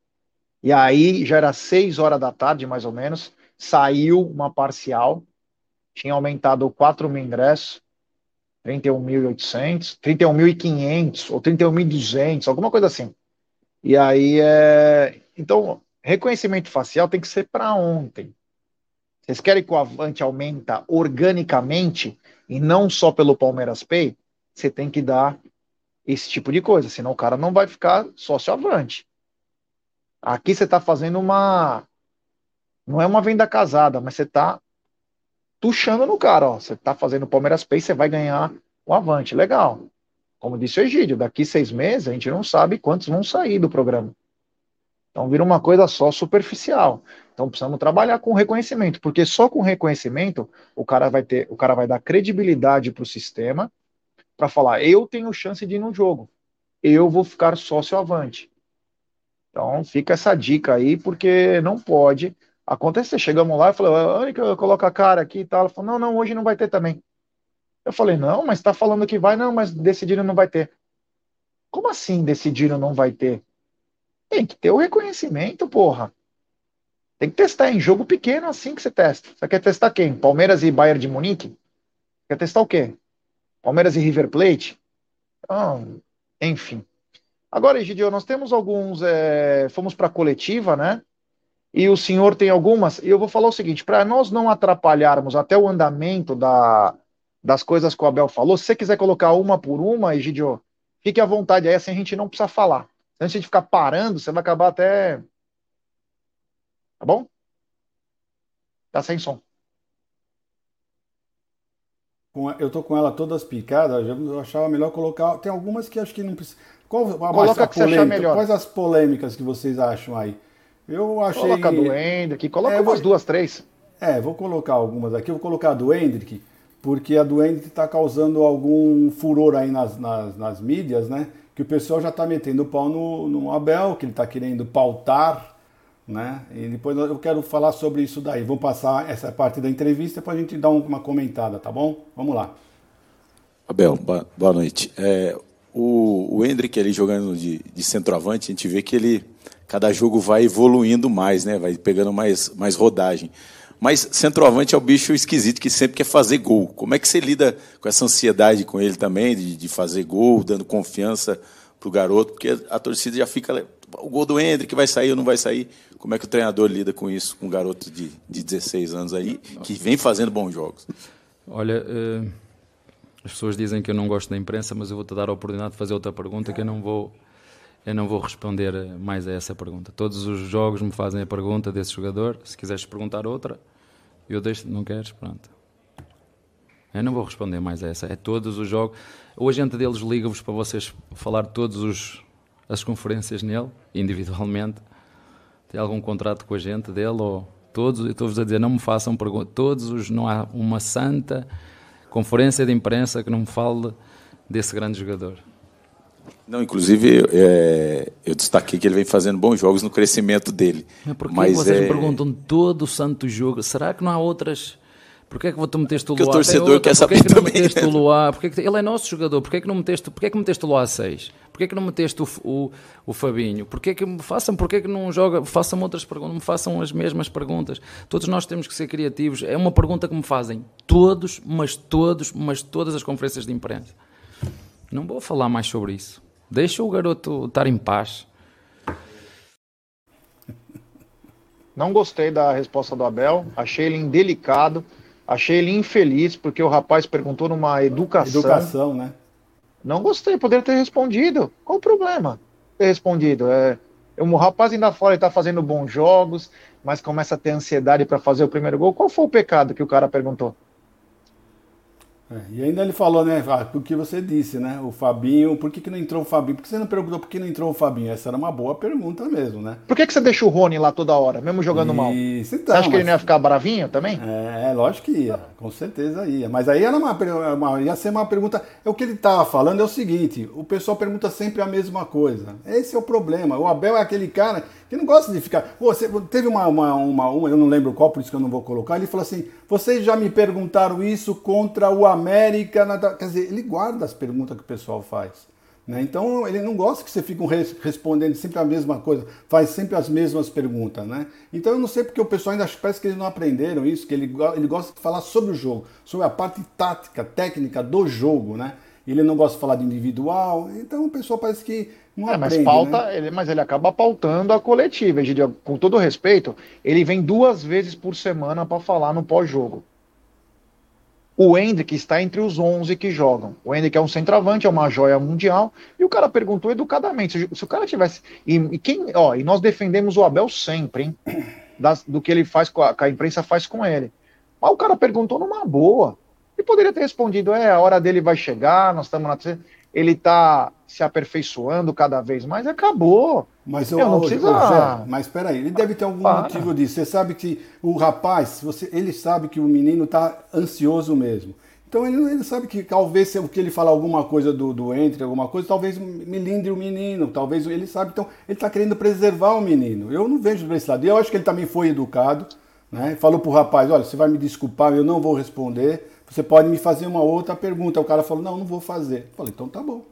E aí, já era seis horas da tarde, mais ou menos, saiu uma parcial, tinha aumentado 4 mil ingressos, 31.800, 31.500 ou 31.200, alguma coisa assim. E aí, é... então, reconhecimento facial tem que ser para ontem. Vocês querem que o Avante aumenta organicamente e não só pelo Palmeiras Pay? Você tem que dar esse tipo de coisa, senão o cara não vai ficar sócio Avante. Aqui você está fazendo uma. Não é uma venda casada, mas você está tuchando no cara. Ó. Você está fazendo o Palmeiras Pay, você vai ganhar o Avante. Legal. Como disse o Egídio, daqui seis meses a gente não sabe quantos vão sair do programa. Então vira uma coisa só superficial. Então precisamos trabalhar com reconhecimento, porque só com reconhecimento o cara vai ter, o cara vai dar credibilidade para o sistema para falar, eu tenho chance de ir no jogo, eu vou ficar sócio avante. Então fica essa dica aí, porque não pode acontecer. Chegamos lá e falei, Ânica, coloca a cara aqui e tal. Ela falou, não, não, hoje não vai ter também. Eu falei, não, mas está falando que vai, não, mas decidiram não vai ter. Como assim decidiram não vai ter? Tem que ter o reconhecimento, porra. Tem que testar em jogo pequeno assim que você testa. Você quer testar quem? Palmeiras e Bayern de Munique? Quer testar o quê? Palmeiras e River Plate? Ah, enfim. Agora, Egidio, nós temos alguns. É, fomos para a coletiva, né? E o senhor tem algumas. E eu vou falar o seguinte: para nós não atrapalharmos até o andamento da, das coisas que o Abel falou, se você quiser colocar uma por uma, Egidio, fique à vontade aí, assim a gente não precisa falar. Antes de ficar parando, você vai acabar até. Tá bom? Tá sem som. Eu tô com ela todas picadas, eu achava melhor colocar. Tem algumas que acho que não precisa. Qual Coloca a que polêmica, você melhor. Quais as polêmicas que vocês acham aí? Eu achei. Coloca a do Hendrick, coloca é, umas vou... duas, três. É, vou colocar algumas aqui. Eu vou colocar a do Hendrick, porque a do Hendrick está causando algum furor aí nas, nas, nas mídias, né? que o pessoal já está metendo o pau no, no Abel, que ele está querendo pautar, né? E depois eu quero falar sobre isso daí. Vamos passar essa parte da entrevista para a gente dar uma comentada, tá bom? Vamos lá. Abel, boa noite. É, o, o Hendrick ali jogando de, de centroavante, a gente vê que ele, cada jogo vai evoluindo mais, né? Vai pegando mais, mais rodagem. Mas centroavante é o bicho esquisito que sempre quer fazer gol. Como é que você lida com essa ansiedade com ele também, de, de fazer gol, dando confiança para o garoto? Porque a torcida já fica. O gol do Hendrick vai sair ou não vai sair? Como é que o treinador lida com isso, com um garoto de, de 16 anos aí, que vem fazendo bons jogos? Olha, uh, as pessoas dizem que eu não gosto da imprensa, mas eu vou-te dar a oportunidade de fazer outra pergunta que eu não vou eu não vou responder mais a essa pergunta. Todos os jogos me fazem a pergunta desse jogador. Se quiseres perguntar outra, eu deixo. Não queres? Pronto. Eu não vou responder mais a essa. É todos os jogos. O agente deles liga-vos para vocês falar todas as conferências nele, individualmente. Tem algum contrato com a gente dele ou todos? Estou-vos a dizer, não me façam perguntas. Todos os. Não há uma santa conferência de imprensa que não me fale desse grande jogador. Não, inclusive é, eu destaquei que ele vem fazendo bons jogos no crescimento dele. Mas por que vocês é... perguntam todo o santo jogo? Será que não há outras? Porquê é que tu meteste o Luá? Porque o torcedor quer saber porquê que também. Não meteste o Luá? Porquê que... Ele é nosso jogador. Porquê é que não meteste, porquê é que meteste o Luá a 6? Porquê é que não meteste o, o, o Fabinho? Porquê é que façam, porquê é que não joga, façam outras perguntas, me façam as mesmas perguntas. Todos nós temos que ser criativos. É uma pergunta que me fazem todos, mas todos, mas todas as conferências de imprensa. Não vou falar mais sobre isso. Deixa o garoto estar em paz. Não gostei da resposta do Abel, achei ele indelicado, achei ele infeliz, porque o rapaz perguntou numa educação. Educação, né? Não gostei, poderia ter respondido. Qual o problema? Ter respondido. É, o rapaz ainda fora está fazendo bons jogos, mas começa a ter ansiedade para fazer o primeiro gol. Qual foi o pecado que o cara perguntou? É, e ainda ele falou, né, o que você disse, né? O Fabinho, por que, que não entrou o Fabinho? Por que você não perguntou por que não entrou o Fabinho? Essa era uma boa pergunta mesmo, né? Por que, que você deixa o Rony lá toda hora, mesmo jogando mal? Então, você acha que ele não ia ficar bravinho também? É, lógico que ia, com certeza ia. Mas aí era uma, uma ia ser uma pergunta. É o que ele estava falando é o seguinte: o pessoal pergunta sempre a mesma coisa. Esse é o problema. O Abel é aquele cara que não gosta de ficar. Você teve uma, uma, uma, uma, eu não lembro qual, por isso que eu não vou colocar. Ele falou assim: vocês já me perguntaram isso contra o América. Na... Quer dizer, ele guarda as perguntas que o pessoal faz. Né? Então ele não gosta que você fique respondendo sempre a mesma coisa, faz sempre as mesmas perguntas. Né? Então eu não sei porque o pessoal ainda parece que eles não aprenderam isso, que ele, ele gosta de falar sobre o jogo, sobre a parte tática, técnica do jogo. Né? Ele não gosta de falar de individual, então o pessoal parece que não é, mas pauta, né? ele, mas ele acaba pautando a coletiva. Egidio, com todo respeito, ele vem duas vezes por semana para falar no pós-jogo. O Hendrick está entre os 11 que jogam. O Hendrick é um centroavante, é uma joia mundial. E o cara perguntou educadamente. Se, se o cara tivesse. E, e, quem, ó, e nós defendemos o Abel sempre, hein? Das, do que ele faz com a, que a imprensa faz com ele. Mas o cara perguntou numa boa. E poderia ter respondido: é, a hora dele vai chegar, nós estamos na ele está se aperfeiçoando cada vez mais, acabou. Mas eu, eu não preciso. Zé, mas espera aí, ele deve ter algum Para. motivo disso. Você sabe que o rapaz, você, ele sabe que o menino está ansioso mesmo. Então ele, ele, sabe que talvez se o que ele falar alguma coisa do, do entre, alguma coisa, talvez melindre o menino, talvez ele sabe. Então ele está querendo preservar o menino. Eu não vejo desse lado. E eu acho que ele também foi educado, né? Falou pro rapaz, olha, você vai me desculpar, eu não vou responder você pode me fazer uma outra pergunta. O cara falou, não, não vou fazer. Eu falei, então tá bom.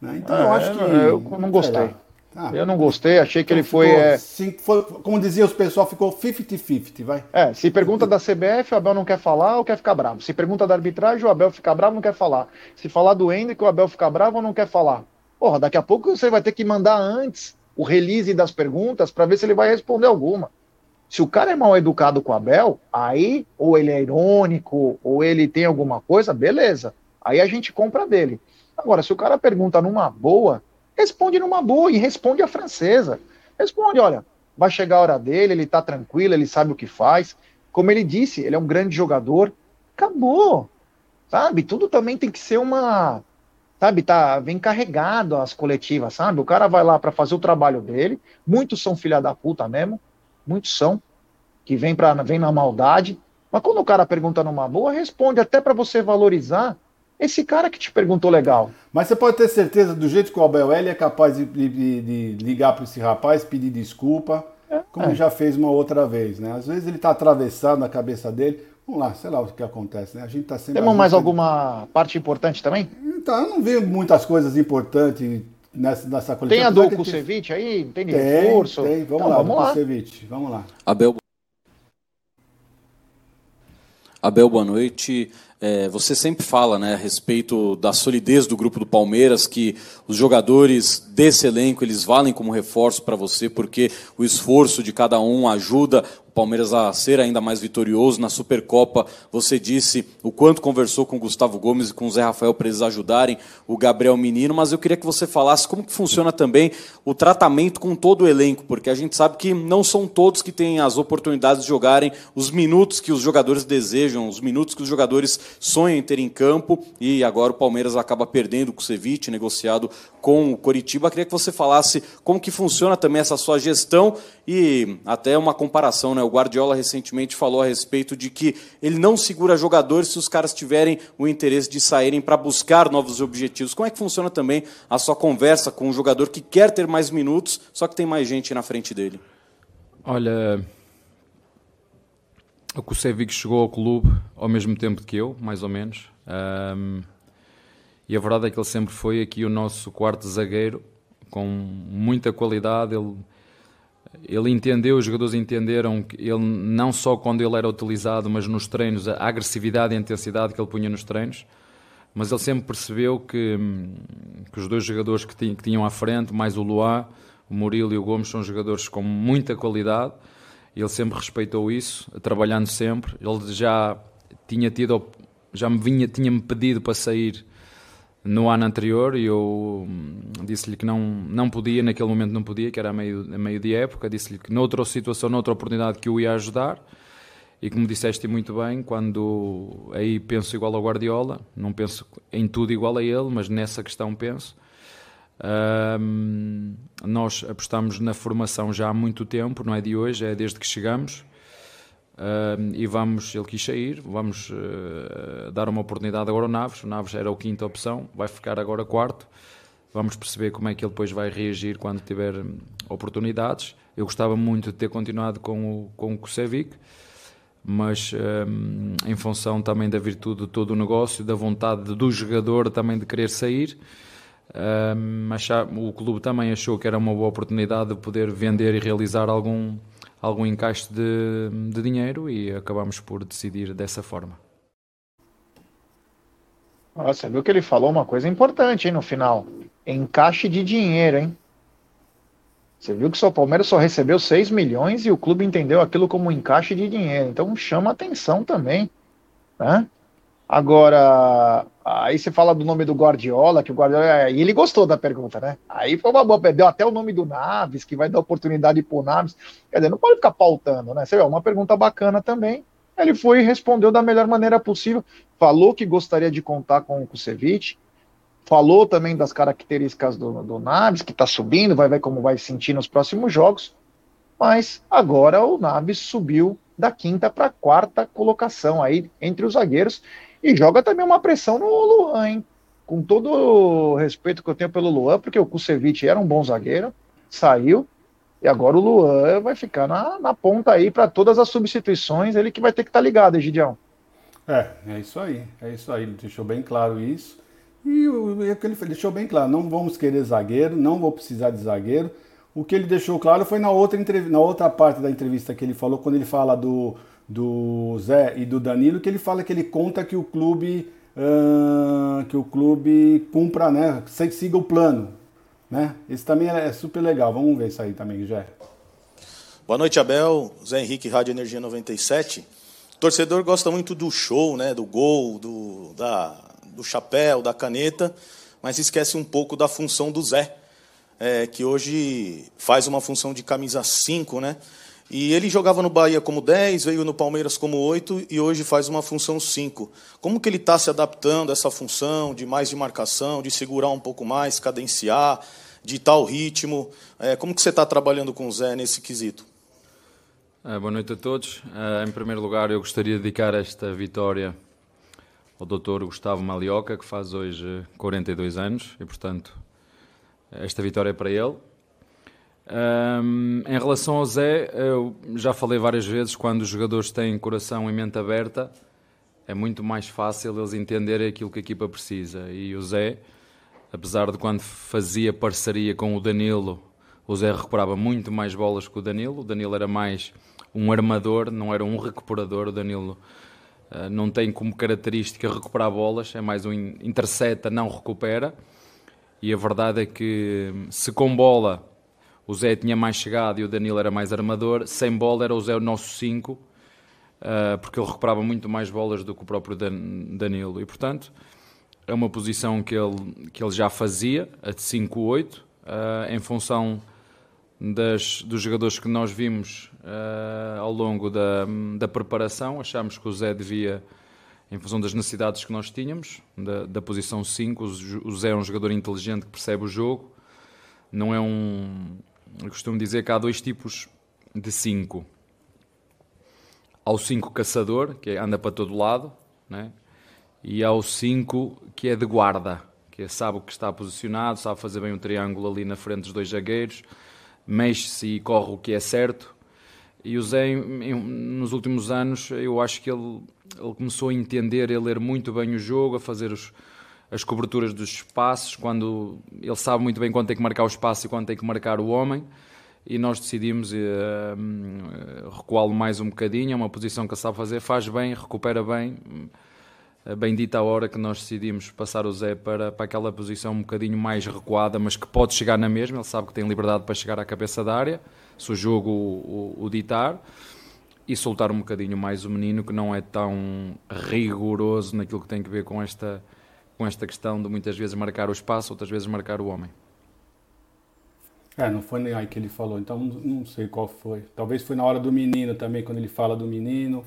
Né? Então é, eu acho que. Eu não gostei. Ah, eu não gostei, achei que então ele foi, é... foi, Como dizia os pessoal, ficou 50-50, vai. É, se pergunta da CBF, o Abel não quer falar ou quer ficar bravo. Se pergunta da arbitragem, o Abel fica bravo ou não quer falar. Se falar do Hendrick, o Abel fica bravo ou não quer falar. Porra, daqui a pouco você vai ter que mandar antes o release das perguntas para ver se ele vai responder alguma. Se o cara é mal educado com o Abel, aí ou ele é irônico, ou ele tem alguma coisa, beleza. Aí a gente compra dele. Agora, se o cara pergunta numa boa, responde numa boa e responde a francesa. Responde, olha, vai chegar a hora dele, ele tá tranquilo, ele sabe o que faz. Como ele disse, ele é um grande jogador. Acabou. Sabe? Tudo também tem que ser uma. Sabe, tá, vem carregado as coletivas, sabe? O cara vai lá para fazer o trabalho dele. Muitos são filha da puta mesmo muitos são, que vem, pra, vem na maldade. Mas quando o cara pergunta numa boa, responde até para você valorizar esse cara que te perguntou legal. Mas você pode ter certeza, do jeito que o Abel L é capaz de, de, de ligar para esse rapaz, pedir desculpa, é, como é. já fez uma outra vez, né? Às vezes ele está atravessado na cabeça dele. Vamos lá, sei lá o que acontece, né? A gente tá sempre. Temos mais alguma parte importante também? Então, eu não vi muitas coisas importantes nessa, nessa coletiva. Tem a do Kusevich aí? Tem tem, reforço? Tem, vamos então, lá, vamos lá. Kusevich, vamos lá. Abel. Abel, boa noite. É, você sempre fala né, a respeito da solidez do grupo do Palmeiras, que os jogadores desse elenco eles valem como reforço para você, porque o esforço de cada um ajuda Palmeiras a ser ainda mais vitorioso na Supercopa. Você disse o quanto conversou com o Gustavo Gomes e com o Zé Rafael para eles ajudarem o Gabriel Menino, mas eu queria que você falasse como que funciona também o tratamento com todo o elenco, porque a gente sabe que não são todos que têm as oportunidades de jogarem os minutos que os jogadores desejam, os minutos que os jogadores sonham em ter em campo, e agora o Palmeiras acaba perdendo com o Ceviche, negociado com o Coritiba. Queria que você falasse como que funciona também essa sua gestão e até uma comparação, né? O Guardiola recentemente falou a respeito de que ele não segura jogadores se os caras tiverem o interesse de saírem para buscar novos objetivos. Como é que funciona também a sua conversa com um jogador que quer ter mais minutos, só que tem mais gente na frente dele? Olha, o Kusevic chegou ao clube ao mesmo tempo que eu, mais ou menos. Um, e a verdade é que ele sempre foi aqui o nosso quarto zagueiro, com muita qualidade. Ele ele entendeu, os jogadores entenderam que ele não só quando ele era utilizado, mas nos treinos, a agressividade e a intensidade que ele punha nos treinos, mas ele sempre percebeu que, que os dois jogadores que, tinham, à frente, mais o Luá, o Murilo e o Gomes, são jogadores com muita qualidade, ele sempre respeitou isso, trabalhando sempre. Ele já tinha tido, já me vinha, tinha-me pedido para sair no ano anterior e eu disse-lhe que não, não podia, naquele momento não podia, que era meio, meio de época, disse-lhe que noutra situação, noutra oportunidade que o ia ajudar, e como disseste muito bem, quando aí penso igual ao Guardiola, não penso em tudo igual a ele, mas nessa questão penso. Um, nós apostamos na formação já há muito tempo, não é de hoje, é desde que chegamos. Um, e vamos, ele quis sair, vamos uh, dar uma oportunidade agora ao Naves. O Naves era a quinta opção, vai ficar agora quarto. Vamos perceber como é que ele depois vai reagir quando tiver oportunidades. Eu gostava muito de ter continuado com o, com o Kusevic mas um, em função também da virtude de todo o negócio, da vontade do jogador também de querer sair, um, o clube também achou que era uma boa oportunidade de poder vender e realizar algum, algum encaixe de, de dinheiro e acabamos por decidir dessa forma. Nossa, viu que ele falou uma coisa importante hein, no final? Encaixe de dinheiro, hein? Você viu que o Palmeiras só recebeu 6 milhões e o clube entendeu aquilo como um encaixe de dinheiro. Então chama atenção também. Né? Agora, aí você fala do nome do Guardiola, que o Guardiola. E ele gostou da pergunta, né? Aí foi uma boa. Deu até o nome do Naves, que vai dar oportunidade pro Naves. Quer dizer, não pode ficar pautando, né? Você vê, uma pergunta bacana também. Ele foi e respondeu da melhor maneira possível. Falou que gostaria de contar com o Kusevich Falou também das características do, do Naves, que está subindo, vai ver como vai sentir nos próximos jogos. Mas agora o Naves subiu da quinta para a quarta colocação aí entre os zagueiros e joga também uma pressão no Luan, hein? Com todo o respeito que eu tenho pelo Luan, porque o Kusevich era um bom zagueiro, saiu, e agora o Luan vai ficar na, na ponta aí para todas as substituições, ele que vai ter que estar tá ligado, Egidião. É, é isso aí, é isso aí, ele deixou bem claro isso. E o que ele deixou bem claro, não vamos querer zagueiro, não vou precisar de zagueiro. O que ele deixou claro foi na outra, na outra parte da entrevista que ele falou, quando ele fala do, do Zé e do Danilo, que ele fala que ele conta que o clube uh, que o clube cumpra, né, siga o plano. Né? Esse também é super legal. Vamos ver isso aí também, Jé. Boa noite, Abel. Zé Henrique, Rádio Energia 97. O torcedor gosta muito do show, né, do gol, do, da, do chapéu, da caneta, mas esquece um pouco da função do Zé, é, que hoje faz uma função de camisa 5, né? E ele jogava no Bahia como 10, veio no Palmeiras como 8 e hoje faz uma função 5. Como que ele está se adaptando a essa função de mais de marcação, de segurar um pouco mais, cadenciar, de tal ritmo? É, como que você está trabalhando com o Zé nesse quesito? É, boa noite a todos. É, em primeiro lugar, eu gostaria de dedicar esta vitória ao Dr. Gustavo Malioca, que faz hoje 42 anos, e portanto esta vitória é para ele. Um, em relação ao Zé, eu já falei várias vezes, quando os jogadores têm coração e mente aberta, é muito mais fácil eles entenderem aquilo que a equipa precisa. E o Zé, apesar de quando fazia parceria com o Danilo, o Zé recuperava muito mais bolas que o Danilo. O Danilo era mais um armador, não era um recuperador. O Danilo eh, não tem como característica recuperar bolas, é mais um intercepta, não recupera. E a verdade é que se com bola o Zé tinha mais chegado e o Danilo era mais armador, sem bola era o Zé o nosso 5, eh, porque ele recuperava muito mais bolas do que o próprio Danilo. E portanto é uma posição que ele, que ele já fazia, a de 5-8, eh, em função das, dos jogadores que nós vimos uh, ao longo da, da preparação. Achámos que o Zé devia, em função das necessidades que nós tínhamos, da, da posição 5, o Zé é um jogador inteligente que percebe o jogo. Não é um. Eu costumo dizer que há dois tipos de 5. Há o 5 caçador, que anda para todo lado, né? e há o 5 que é de guarda, que é, sabe o que está posicionado, sabe fazer bem um triângulo ali na frente dos dois zagueiros, mexe-se e corre o que é certo. E o Zé, nos últimos anos, eu acho que ele, ele começou a entender, a ler muito bem o jogo, a fazer os, as coberturas dos espaços, quando ele sabe muito bem quando tem que marcar o espaço e quando tem que marcar o homem. E nós decidimos uh, recuá-lo mais um bocadinho, é uma posição que ele sabe fazer, faz bem, recupera bem. Bendita a hora que nós decidimos passar o Zé para, para aquela posição um bocadinho mais recuada, mas que pode chegar na mesma. Ele sabe que tem liberdade para chegar à cabeça da área, se o jogo o, o, o ditar, e soltar um bocadinho mais o menino, que não é tão rigoroso naquilo que tem a ver com esta, com esta questão de muitas vezes marcar o espaço, outras vezes marcar o homem. É, não foi nem aí que ele falou, então não sei qual foi. Talvez foi na hora do menino também, quando ele fala do menino,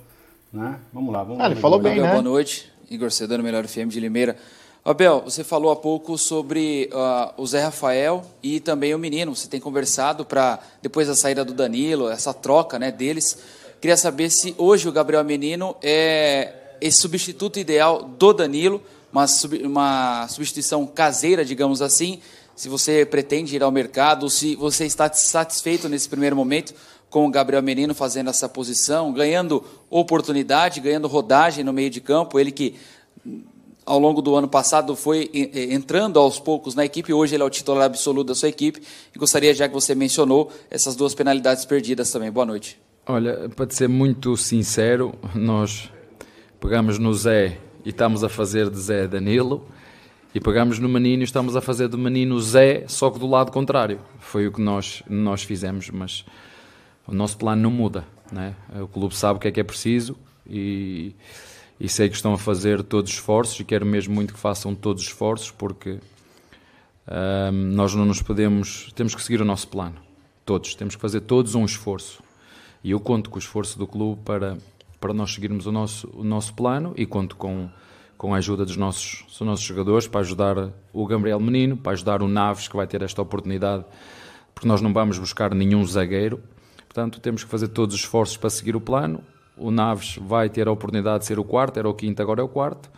né? Vamos lá, vamos Ah, ele falou bem, né? Boa noite, Igor Sedano, Melhor FM de Limeira. Abel, você falou há pouco sobre uh, o Zé Rafael e também o menino. Você tem conversado para, depois da saída do Danilo, essa troca né, deles. Queria saber se hoje o Gabriel Menino é esse substituto ideal do Danilo, uma, sub, uma substituição caseira, digamos assim. Se você pretende ir ao mercado, se você está satisfeito nesse primeiro momento com o Gabriel Menino fazendo essa posição, ganhando oportunidade, ganhando rodagem no meio de campo. Ele que ao longo do ano passado foi entrando aos poucos na equipe, hoje ele é o titular absoluto da sua equipe. E gostaria, já que você mencionou, essas duas penalidades perdidas também. Boa noite. Olha, para ser muito sincero, nós pegamos no Zé e estamos a fazer de Zé Danilo, e pegamos no menino e estamos a fazer do menino Zé, só que do lado contrário. Foi o que nós, nós fizemos, mas o nosso plano não muda. Né? O clube sabe o que é que é preciso e e sei que estão a fazer todos os esforços e quero mesmo muito que façam todos os esforços porque nós não nos podemos, temos que seguir o nosso plano, todos, temos que fazer todos um esforço e eu conto com o esforço do clube para, para nós seguirmos o nosso, o nosso plano e conto com, com a ajuda dos nossos, dos nossos jogadores para ajudar o Gabriel Menino, para ajudar o Naves que vai ter esta oportunidade porque nós não vamos buscar nenhum zagueiro, portanto temos que fazer todos os esforços para seguir o plano o Naves vai ter a oportunidade de ser o quarto, era o quinto, agora é o quarto.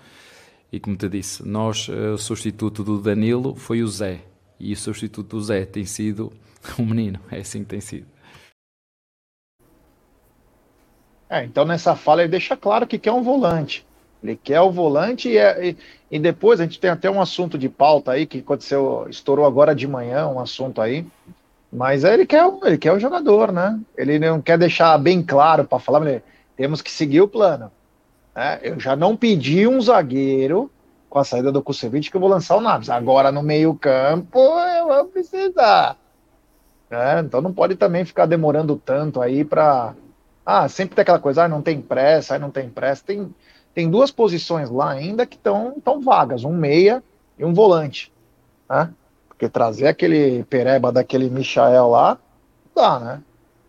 E como te disse, nós, eh, o substituto do Danilo foi o Zé. E o substituto do Zé tem sido o menino, é assim que tem sido. É, então nessa fala ele deixa claro que quer um volante. Ele quer o volante e, é, e, e, depois a gente tem até um assunto de pauta aí que aconteceu, estourou agora de manhã, um assunto aí. Mas ele quer, ele quer o jogador, né? Ele não quer deixar bem claro para falar, ele, temos que seguir o plano. Né? Eu já não pedi um zagueiro com a saída do Kusevich que eu vou lançar o Naves. Agora no meio-campo eu vou precisar. Então não pode também ficar demorando tanto aí para. Ah, sempre tem aquela coisa, ah, não tem pressa, ah, não tem pressa. Tem, tem duas posições lá ainda que estão tão vagas, um meia e um volante. Né? Porque trazer aquele pereba daquele Michael lá, dá, né?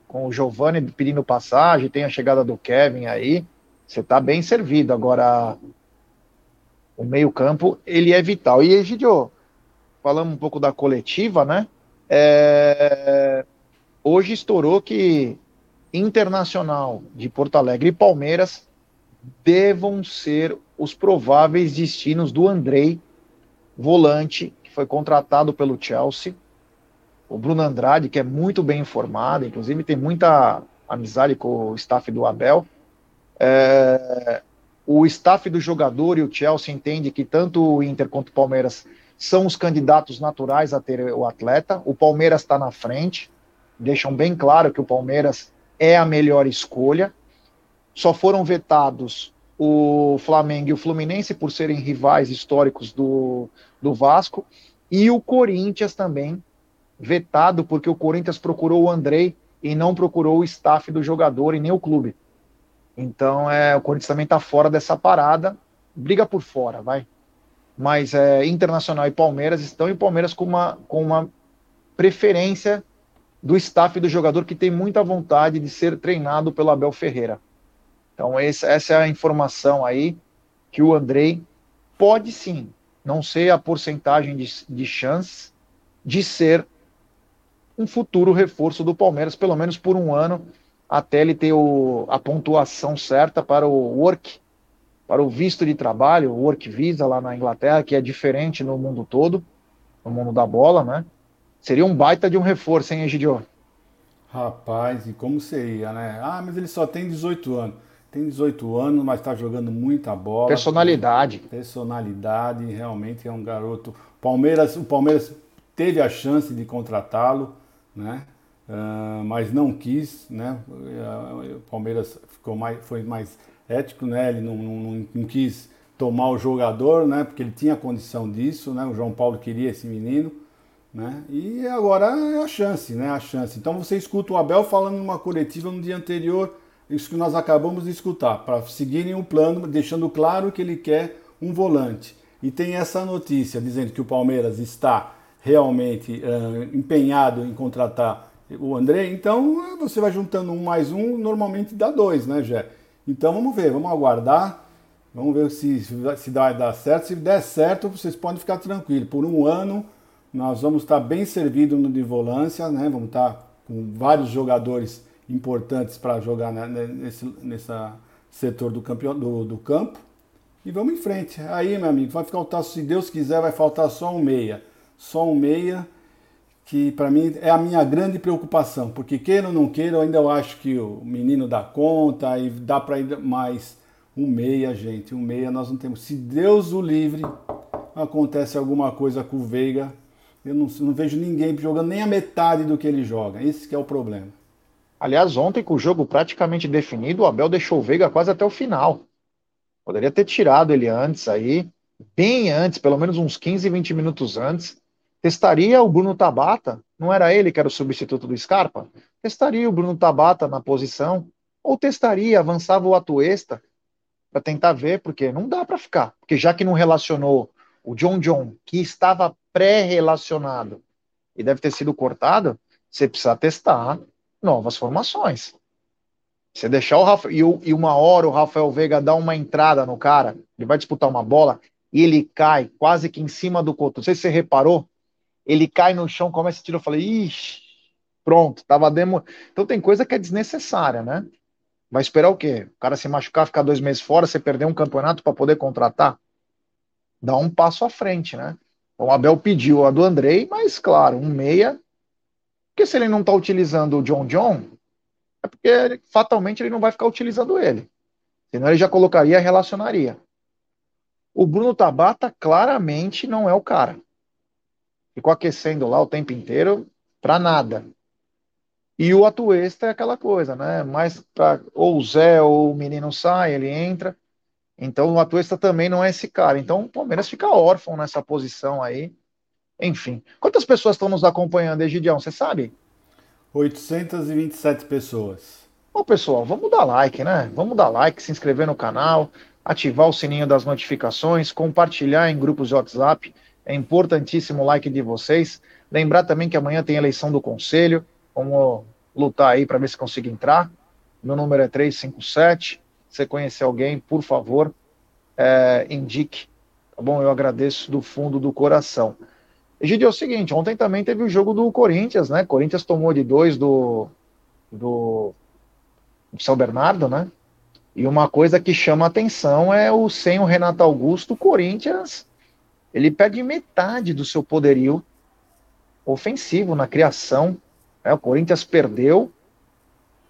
com o Giovanni pedindo passagem, tem a chegada do Kevin aí, você está bem servido. Agora, o meio-campo, ele é vital. E, Egidio, falamos um pouco da coletiva, né? É... Hoje estourou que Internacional de Porto Alegre e Palmeiras devam ser os prováveis destinos do Andrei, volante, que foi contratado pelo Chelsea o Bruno Andrade, que é muito bem informado, inclusive tem muita amizade com o staff do Abel. É, o staff do jogador e o Chelsea entende que tanto o Inter quanto o Palmeiras são os candidatos naturais a ter o atleta. O Palmeiras está na frente, deixam bem claro que o Palmeiras é a melhor escolha. Só foram vetados o Flamengo e o Fluminense por serem rivais históricos do, do Vasco e o Corinthians também vetado porque o Corinthians procurou o Andrei e não procurou o staff do jogador e nem o clube. Então, é, o Corinthians também está fora dessa parada, briga por fora, vai. Mas é, Internacional e Palmeiras estão em Palmeiras com uma, com uma preferência do staff do jogador que tem muita vontade de ser treinado pelo Abel Ferreira. Então, esse, essa é a informação aí que o Andrei pode sim, não sei a porcentagem de, de chances de ser um futuro reforço do Palmeiras, pelo menos por um ano, até ele ter o, a pontuação certa para o work, para o visto de trabalho, o work visa lá na Inglaterra, que é diferente no mundo todo, no mundo da bola, né? Seria um baita de um reforço, hein, Egidio? Rapaz, e como seria, né? Ah, mas ele só tem 18 anos. Tem 18 anos, mas está jogando muita bola. Personalidade. Personalidade, realmente é um garoto. Palmeiras, o Palmeiras teve a chance de contratá-lo, né? Uh, mas não quis, né? Uh, o Palmeiras ficou mais, foi mais ético, né? Ele não, não, não, quis tomar o jogador, né? Porque ele tinha condição disso, né? O João Paulo queria esse menino, né? E agora é a chance, né? A chance. Então você escuta o Abel falando numa coletiva no dia anterior, isso que nós acabamos de escutar, para seguirem o plano, deixando claro que ele quer um volante. E tem essa notícia dizendo que o Palmeiras está realmente uh, empenhado em contratar o André, então você vai juntando um mais um, normalmente dá dois, né, Jé? Então vamos ver, vamos aguardar, vamos ver se, se vai dar certo. Se der certo, vocês podem ficar tranquilos. Por um ano, nós vamos estar bem servidos no de volância, né? Vamos estar com vários jogadores importantes para jogar nesse nessa setor do, campeão, do, do, campo. E vamos em frente. Aí, meu amigo, vai faltar, se Deus quiser, vai faltar só um meia. Só um meia que para mim é a minha grande preocupação, porque queira ou não queira, eu ainda eu acho que o menino dá conta e dá para ir mais um meia, gente, um meia nós não temos. Se Deus o livre, acontece alguma coisa com o Veiga, eu não, não vejo ninguém jogando nem a metade do que ele joga. Esse é o problema. Aliás, ontem com o jogo praticamente definido, o Abel deixou o Veiga quase até o final. Poderia ter tirado ele antes aí, bem antes, pelo menos uns 15, 20 minutos antes Testaria o Bruno Tabata, não era ele que era o substituto do Scarpa? Testaria o Bruno Tabata na posição, ou testaria, avançava o Atuesta para tentar ver, porque não dá para ficar. Porque já que não relacionou o John John, que estava pré-relacionado e deve ter sido cortado, você precisa testar novas formações. Você deixar o Rafael, e, uma hora o Rafael Veiga dá uma entrada no cara, ele vai disputar uma bola e ele cai quase que em cima do coto. Não sei se você reparou, ele cai no chão, começa a tirar, eu falei, ixi, pronto, tava demo. Então tem coisa que é desnecessária, né? Vai esperar o quê? O cara se machucar, ficar dois meses fora, você perder um campeonato para poder contratar? Dá um passo à frente, né? O Abel pediu a do Andrei, mas claro, um meia. Porque se ele não tá utilizando o John John, é porque fatalmente ele não vai ficar utilizando ele. Senão ele já colocaria relacionaria. O Bruno Tabata claramente não é o cara ficou aquecendo lá o tempo inteiro para nada. E o Atuesta é aquela coisa, né? Mais para ou o Zé ou o menino sai, ele entra. Então o Atuesta também não é esse cara. Então o Palmeiras fica órfão nessa posição aí. Enfim. Quantas pessoas estão nos acompanhando, Egidião? Você sabe? 827 pessoas. Bom, pessoal, vamos dar like, né? Vamos dar like, se inscrever no canal, ativar o sininho das notificações, compartilhar em grupos de WhatsApp. É importantíssimo o like de vocês. Lembrar também que amanhã tem eleição do conselho. Vamos lutar aí para ver se consigo entrar. Meu número é 357. Você conhecer alguém, por favor, é, indique. Tá bom? Eu agradeço do fundo do coração. Egidio, é o seguinte, ontem também teve o jogo do Corinthians, né? Corinthians tomou de dois do, do, do São Bernardo, né? E uma coisa que chama atenção é o sem o Renato Augusto, o Corinthians ele perde metade do seu poderio ofensivo na criação. Né? O Corinthians perdeu,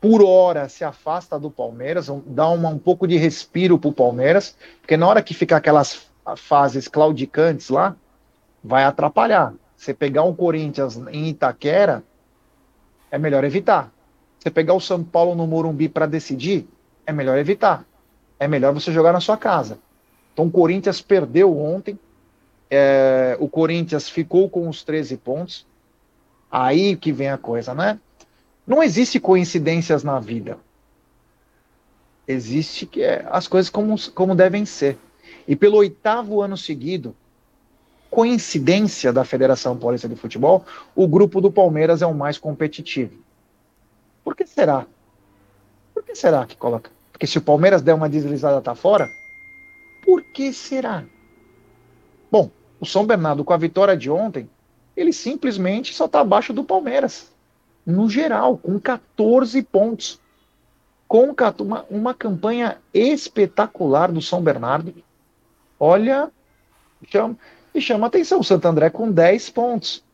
por hora se afasta do Palmeiras, dá uma, um pouco de respiro para o Palmeiras, porque na hora que ficar aquelas fases claudicantes lá, vai atrapalhar. Você pegar um Corinthians em Itaquera, é melhor evitar. Você pegar o São Paulo no Morumbi para decidir, é melhor evitar. É melhor você jogar na sua casa. Então o Corinthians perdeu ontem, é, o Corinthians ficou com os 13 pontos. Aí que vem a coisa, né? Não existe coincidências na vida. Existe que é, as coisas como, como devem ser. E pelo oitavo ano seguido, coincidência da Federação Paulista de Futebol, o grupo do Palmeiras é o mais competitivo. Por que será? Por que será que coloca? Porque se o Palmeiras der uma deslizada tá fora, por que será? Bom, o São Bernardo, com a vitória de ontem, ele simplesmente só está abaixo do Palmeiras. No geral, com 14 pontos. Com uma, uma campanha espetacular do São Bernardo. Olha, chama, e chama atenção, o Santo André com 10 pontos.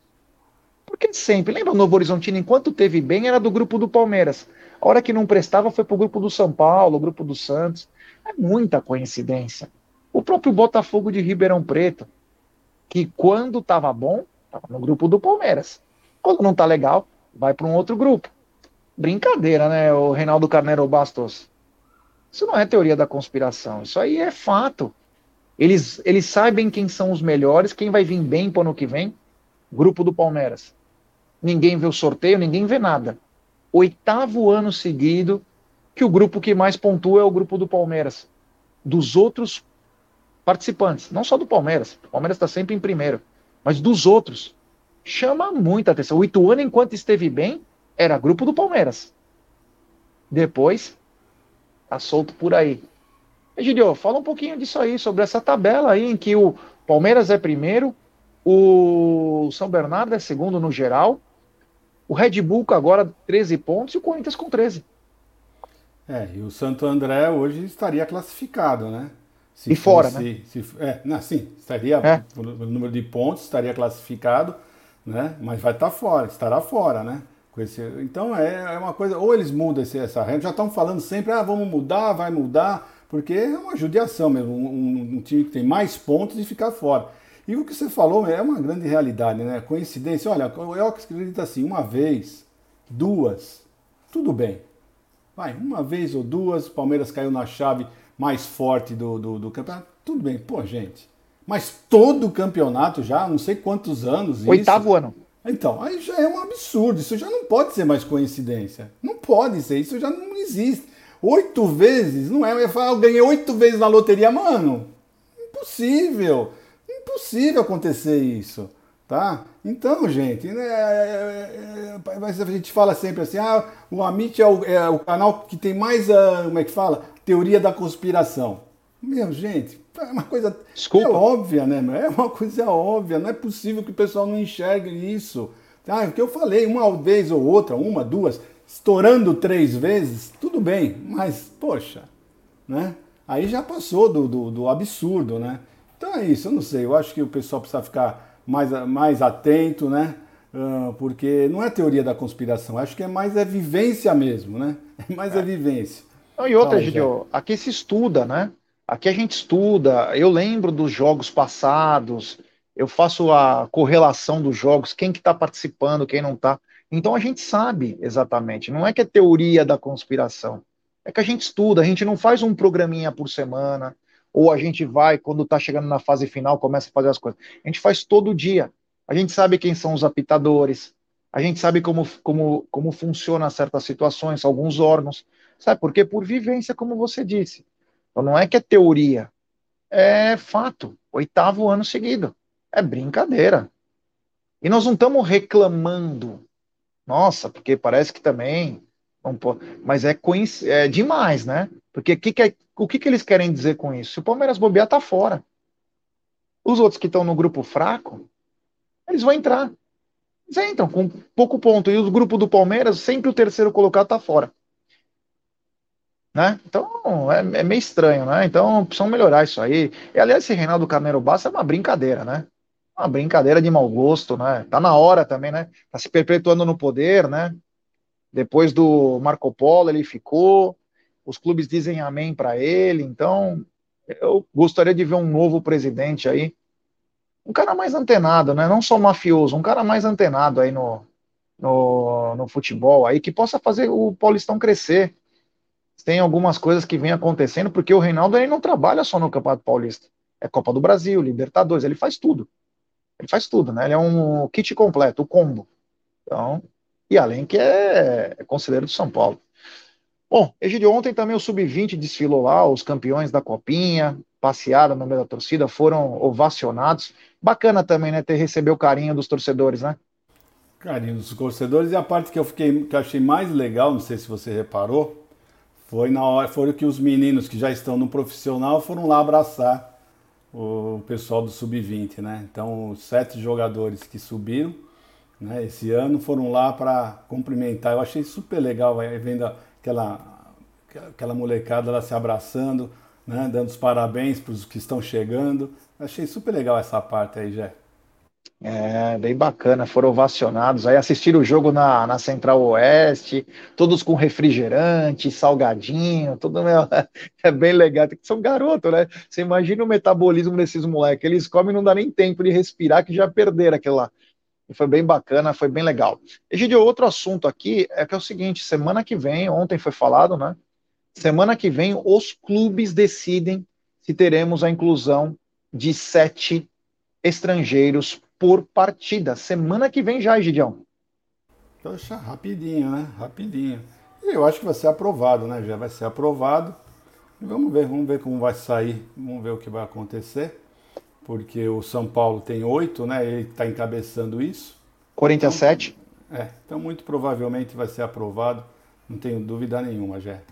Porque sempre, lembra o Novo Horizontino, enquanto teve bem, era do grupo do Palmeiras. A hora que não prestava foi para o grupo do São Paulo, o grupo do Santos. É muita coincidência. O próprio Botafogo de Ribeirão Preto que quando estava bom, estava no grupo do Palmeiras. Quando não está legal, vai para um outro grupo. Brincadeira, né, o Reinaldo Carneiro Bastos? Isso não é teoria da conspiração, isso aí é fato. Eles, eles sabem quem são os melhores, quem vai vir bem para o ano que vem. Grupo do Palmeiras. Ninguém vê o sorteio, ninguém vê nada. Oitavo ano seguido que o grupo que mais pontua é o grupo do Palmeiras. Dos outros participantes, não só do Palmeiras. O Palmeiras está sempre em primeiro, mas dos outros. Chama muita atenção. O Ituano, enquanto esteve bem, era grupo do Palmeiras. Depois, tá solto por aí. Egidio, fala um pouquinho disso aí, sobre essa tabela aí em que o Palmeiras é primeiro, o São Bernardo é segundo no geral, o Red Bull com agora 13 pontos e o Corinthians com 13. É, e o Santo André hoje estaria classificado, né? Se e fosse, fora, né? Se, é, não, sim, estaria, é. pelo número de pontos, estaria classificado, né? Mas vai estar fora, estará fora, né? Esse, então é, é, uma coisa, ou eles mudam esse, essa regra, já estão falando sempre, ah, vamos mudar, vai mudar, porque é uma judiação mesmo, um, um, um, time que tem mais pontos e ficar fora. E o que você falou é uma grande realidade, né? Coincidência, olha, eu acredito assim, uma vez, duas, tudo bem. Vai, uma vez ou duas, o Palmeiras caiu na chave mais forte do, do, do campeonato, tudo bem, pô, gente. Mas todo o campeonato já, não sei quantos anos. Oitavo isso. ano. Então, aí já é um absurdo. Isso já não pode ser mais coincidência. Não pode ser. Isso já não existe. Oito vezes, não é? Eu, falo, eu ganhei oito vezes na loteria, mano. Impossível. Impossível acontecer isso. Tá? Então, gente, né, é, é, é, a gente fala sempre assim: ah, o Amit é o, é o canal que tem mais, a, como é que fala? Teoria da conspiração. Meu, gente, é uma coisa Desculpa. é óbvia, né? É uma coisa óbvia. Não é possível que o pessoal não enxergue isso. Ah, o que eu falei, uma vez ou outra, uma, duas, estourando três vezes, tudo bem, mas, poxa, né? Aí já passou do, do, do, absurdo, né? Então é isso, eu não sei, eu acho que o pessoal precisa ficar mais, mais atento, né? Uh, porque não é teoria da conspiração, acho que é mais é vivência mesmo, né? É mais é, é vivência. e outra, Gidio, aqui se estuda, né? Aqui a gente estuda, eu lembro dos jogos passados, eu faço a correlação dos jogos, quem que está participando, quem não está. Então a gente sabe exatamente, não é que é teoria da conspiração, é que a gente estuda, a gente não faz um programinha por semana, ou a gente vai, quando está chegando na fase final, começa a fazer as coisas. A gente faz todo dia. A gente sabe quem são os apitadores, a gente sabe como, como, como funciona certas situações, alguns órgãos. Sabe por quê? Por vivência, como você disse. Então não é que é teoria, é fato. Oitavo ano seguido. É brincadeira. E nós não estamos reclamando nossa, porque parece que também. Mas é, é demais, né? Porque que que é... o que, que eles querem dizer com isso? Se o Palmeiras bobear, tá fora. Os outros que estão no grupo fraco, eles vão entrar. Eles entram com pouco ponto. E o grupo do Palmeiras, sempre o terceiro colocado tá fora. Né? Então é, é, meio estranho, né? Então precisam melhorar isso aí. E aliás, esse Reinaldo Carneiro Bassa é uma brincadeira, né? uma brincadeira de mau gosto, né? Tá na hora também, né? Tá se perpetuando no poder, né? Depois do Marco Polo ele ficou, os clubes dizem amém para ele, então eu gostaria de ver um novo presidente aí, um cara mais antenado, né? Não só mafioso, um cara mais antenado aí no, no, no futebol aí que possa fazer o Paulistão crescer. Tem algumas coisas que vem acontecendo, porque o Reinaldo aí não trabalha só no Campeonato Paulista. É Copa do Brasil, Libertadores, ele faz tudo. Ele faz tudo, né? Ele é um kit completo, o combo. Então, e além que é, é conselheiro do São Paulo. Bom, Egidio, ontem também o Sub-20 desfilou lá, os campeões da Copinha, passearam no meio da torcida, foram ovacionados. Bacana também, né, ter receber o carinho dos torcedores, né? Carinho dos torcedores e a parte que eu fiquei, que eu achei mais legal, não sei se você reparou, foi na hora, foram que os meninos que já estão no profissional foram lá abraçar o pessoal do sub-20, né? Então, os sete jogadores que subiram, né, esse ano foram lá para cumprimentar. Eu achei super legal vendo aquela aquela molecada lá se abraçando, né, dando os parabéns para os que estão chegando. Achei super legal essa parte aí, Jé. É, bem bacana, foram ovacionados. Aí assistiram o jogo na, na Central Oeste, todos com refrigerante, salgadinho, tudo meu, é bem legal. São garotos, né? Você imagina o metabolismo desses moleques. Eles comem não dá nem tempo de respirar, que já perderam aquilo lá. Foi bem bacana, foi bem legal. Egidio, outro assunto aqui é que é o seguinte: semana que vem, ontem foi falado, né? Semana que vem, os clubes decidem se teremos a inclusão de sete estrangeiros por partida. Semana que vem já, Gidião. Poxa, rapidinho, né? Rapidinho. Eu acho que vai ser aprovado, né? Já vai ser aprovado. Vamos ver, vamos ver como vai sair, vamos ver o que vai acontecer. Porque o São Paulo tem oito, né? Ele está encabeçando isso. Corinthians então, 7. É, então muito provavelmente vai ser aprovado, não tenho dúvida nenhuma, Jé.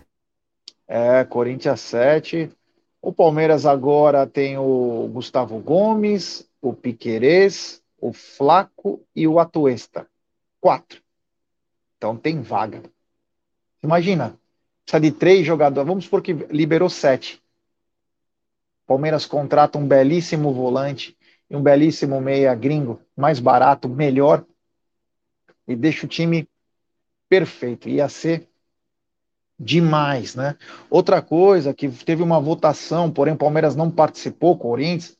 É, Corinthians 7. O Palmeiras agora tem o Gustavo Gomes, o Piquerez, o Flaco e o Atuesta. Quatro. Então tem vaga. Imagina, precisa de três jogadores. Vamos supor que liberou sete. Palmeiras contrata um belíssimo volante e um belíssimo meia gringo, mais barato, melhor, e deixa o time perfeito. Ia ser demais, né? Outra coisa que teve uma votação, porém o Palmeiras não participou, Corinthians,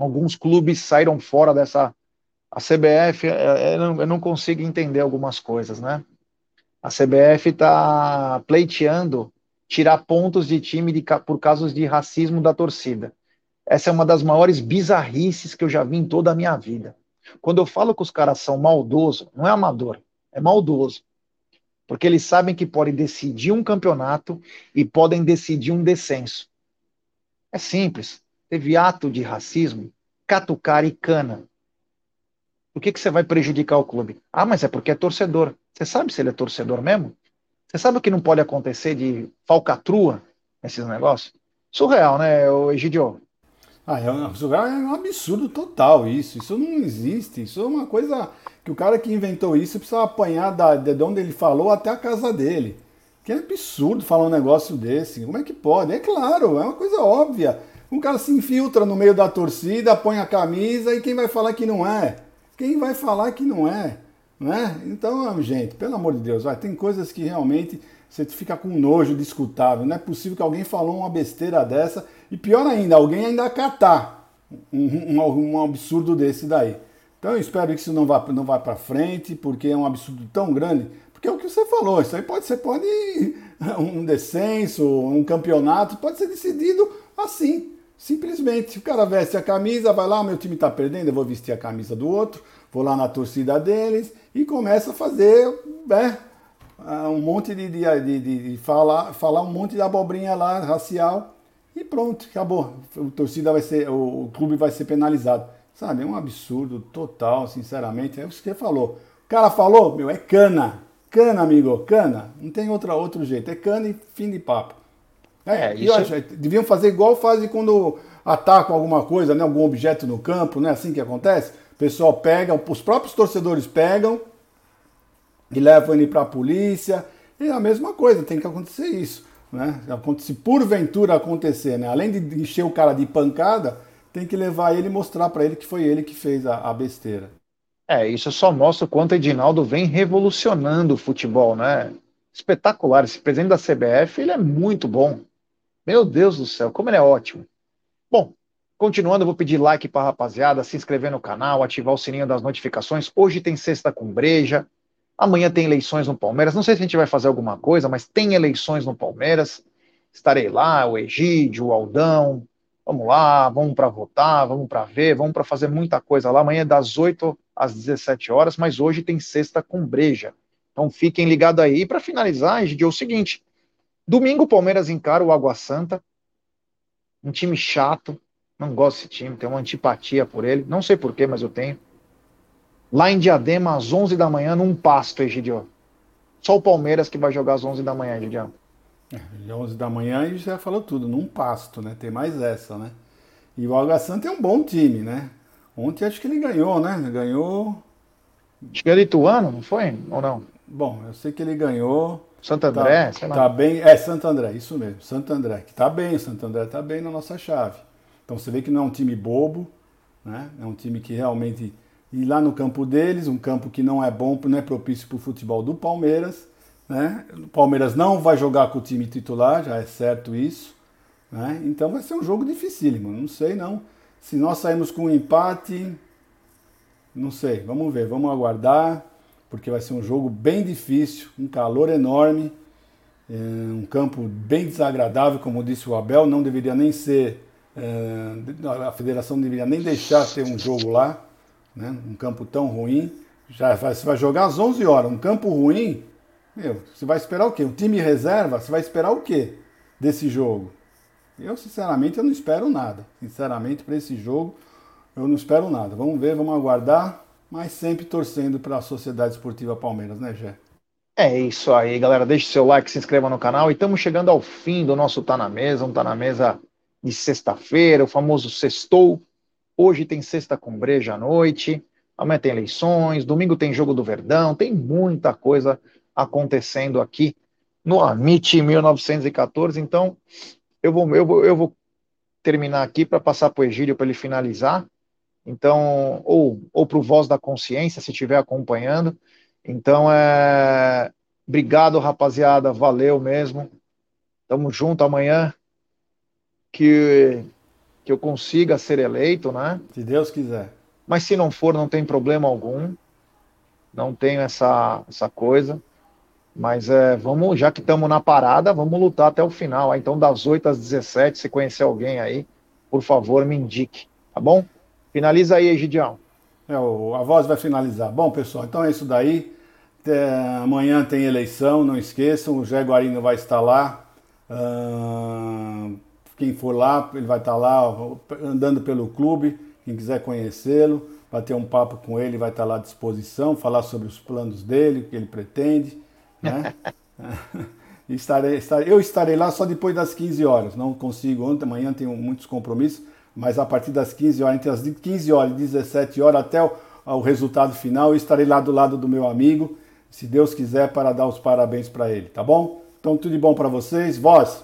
alguns clubes saíram fora dessa. A CBF, é, é, eu não consigo entender algumas coisas, né? A CBF está pleiteando tirar pontos de time de, por casos de racismo da torcida. Essa é uma das maiores bizarrices que eu já vi em toda a minha vida. Quando eu falo que os caras são maldosos, não é amador, é maldoso. Porque eles sabem que podem decidir um campeonato e podem decidir um descenso. É simples. Teve ato de racismo, catucar e cana. Por que, que você vai prejudicar o clube? Ah, mas é porque é torcedor. Você sabe se ele é torcedor mesmo? Você sabe o que não pode acontecer de falcatrua nesses negócios? Surreal, né, Egidio? Ah, é um, é um absurdo total isso. Isso não existe. Isso é uma coisa que o cara que inventou isso precisa apanhar da, de onde ele falou até a casa dele. Que é absurdo falar um negócio desse. Como é que pode? É claro, é uma coisa óbvia. Um cara se infiltra no meio da torcida, põe a camisa e quem vai falar que não é? Quem vai falar que não é? Né? Então, gente, pelo amor de Deus, vai, tem coisas que realmente você fica com nojo de escutar. Não é possível que alguém falou uma besteira dessa e pior ainda, alguém ainda acatar um, um, um absurdo desse daí. Então eu espero que isso não vá, não vá para frente, porque é um absurdo tão grande. Porque é o que você falou, isso aí pode ser pode um descenso, um campeonato, pode ser decidido assim. Simplesmente, o cara veste a camisa, vai lá, meu time está perdendo, eu vou vestir a camisa do outro, vou lá na torcida deles e começa a fazer né, um monte de, de, de, de, falar, falar um monte de abobrinha lá, racial, e pronto, acabou. O torcida vai ser, o, o clube vai ser penalizado. Sabe, é um absurdo total, sinceramente. É o que você falou. O cara falou, meu, é cana. Cana, amigo, cana. Não tem outra, outro jeito. É cana e fim de papo. É, é isso... eu acho, deviam fazer igual fazem quando atacam alguma coisa, né, algum objeto no campo, não é assim que acontece? O pessoal pega, os próprios torcedores pegam e levam ele para a polícia. E é a mesma coisa, tem que acontecer isso. Né? Se porventura acontecer, né? além de encher o cara de pancada, tem que levar ele e mostrar para ele que foi ele que fez a, a besteira. É, isso só mostra o quanto Edinaldo vem revolucionando o futebol, né? Espetacular. Esse presidente da CBF, ele é muito bom. Meu Deus do céu, como ele é ótimo. Bom, continuando, eu vou pedir like para rapaziada, se inscrever no canal, ativar o sininho das notificações. Hoje tem sexta com breja. Amanhã tem eleições no Palmeiras. Não sei se a gente vai fazer alguma coisa, mas tem eleições no Palmeiras. Estarei lá, o Egídio, o Aldão. Vamos lá, vamos para votar, vamos para ver, vamos para fazer muita coisa lá. Amanhã é das 8 às 17 horas, mas hoje tem sexta com breja. Então fiquem ligados aí. E para finalizar, Egídio, é o seguinte: Domingo o Palmeiras encara o Água Santa, um time chato, não gosto desse time, tenho uma antipatia por ele, não sei porquê, mas eu tenho. Lá em Diadema, às 11 da manhã, num pasto, Egidio. Só o Palmeiras que vai jogar às 11 da manhã, Egidio. É, 11 da manhã e já falou tudo, num pasto, né? Tem mais essa, né? E o Água Santa é um bom time, né? Ontem acho que ele ganhou, né? Ganhou. Acho que é lituano, não foi? Ou não? Bom, eu sei que ele ganhou. Santo André, tá, sei lá. Tá bem, é Santo André, isso mesmo, Santo André, que tá bem, Santo André tá bem na nossa chave. Então você vê que não é um time bobo, né? É um time que realmente e lá no campo deles, um campo que não é bom, não é propício para o futebol do Palmeiras, né? O Palmeiras não vai jogar com o time titular, já é certo isso, né? Então vai ser um jogo dificílimo, não sei não. Se nós sairmos com um empate, não sei, vamos ver, vamos aguardar porque vai ser um jogo bem difícil, um calor enorme, é, um campo bem desagradável, como disse o Abel, não deveria nem ser, é, a federação não deveria nem deixar ter um jogo lá, né? um campo tão ruim. Já vai, você vai jogar às 11 horas, um campo ruim, meu, você vai esperar o quê? Um time reserva, você vai esperar o quê desse jogo? Eu, sinceramente, eu não espero nada. Sinceramente, para esse jogo, eu não espero nada. Vamos ver, vamos aguardar mas sempre torcendo para a Sociedade Esportiva Palmeiras, né, Gé? É isso aí, galera. Deixe seu like, se inscreva no canal. E estamos chegando ao fim do nosso Tá na Mesa, um Tá na Mesa de sexta-feira, o famoso sextou. Hoje tem sexta com breja à noite, amanhã tem eleições, domingo tem jogo do Verdão, tem muita coisa acontecendo aqui no Amit 1914. Então, eu vou, eu vou, eu vou terminar aqui para passar para o Egílio para ele finalizar. Então, ou, ou para o Voz da Consciência, se estiver acompanhando. Então, é... obrigado, rapaziada. Valeu mesmo. Tamo junto amanhã. Que, que eu consiga ser eleito, né? Se Deus quiser. Mas se não for, não tem problema algum. Não tenho essa, essa coisa. Mas é, vamos, já que estamos na parada, vamos lutar até o final. Então, das 8 às 17, se conhecer alguém aí, por favor, me indique. Tá bom? Finaliza aí, Egidião. É, a voz vai finalizar. Bom, pessoal, então é isso daí. É, amanhã tem eleição, não esqueçam. O Jé Guarino vai estar lá. Uh, quem for lá, ele vai estar lá andando pelo clube. Quem quiser conhecê-lo, vai ter um papo com ele, vai estar lá à disposição, falar sobre os planos dele, o que ele pretende. Né? estarei, estarei, eu estarei lá só depois das 15 horas. Não consigo ontem, amanhã tenho muitos compromissos, mas a partir das 15 horas, entre as 15 horas e 17 horas até o, o resultado final, eu estarei lá do lado do meu amigo, se Deus quiser, para dar os parabéns para ele, tá bom? Então tudo de bom para vocês. Voz,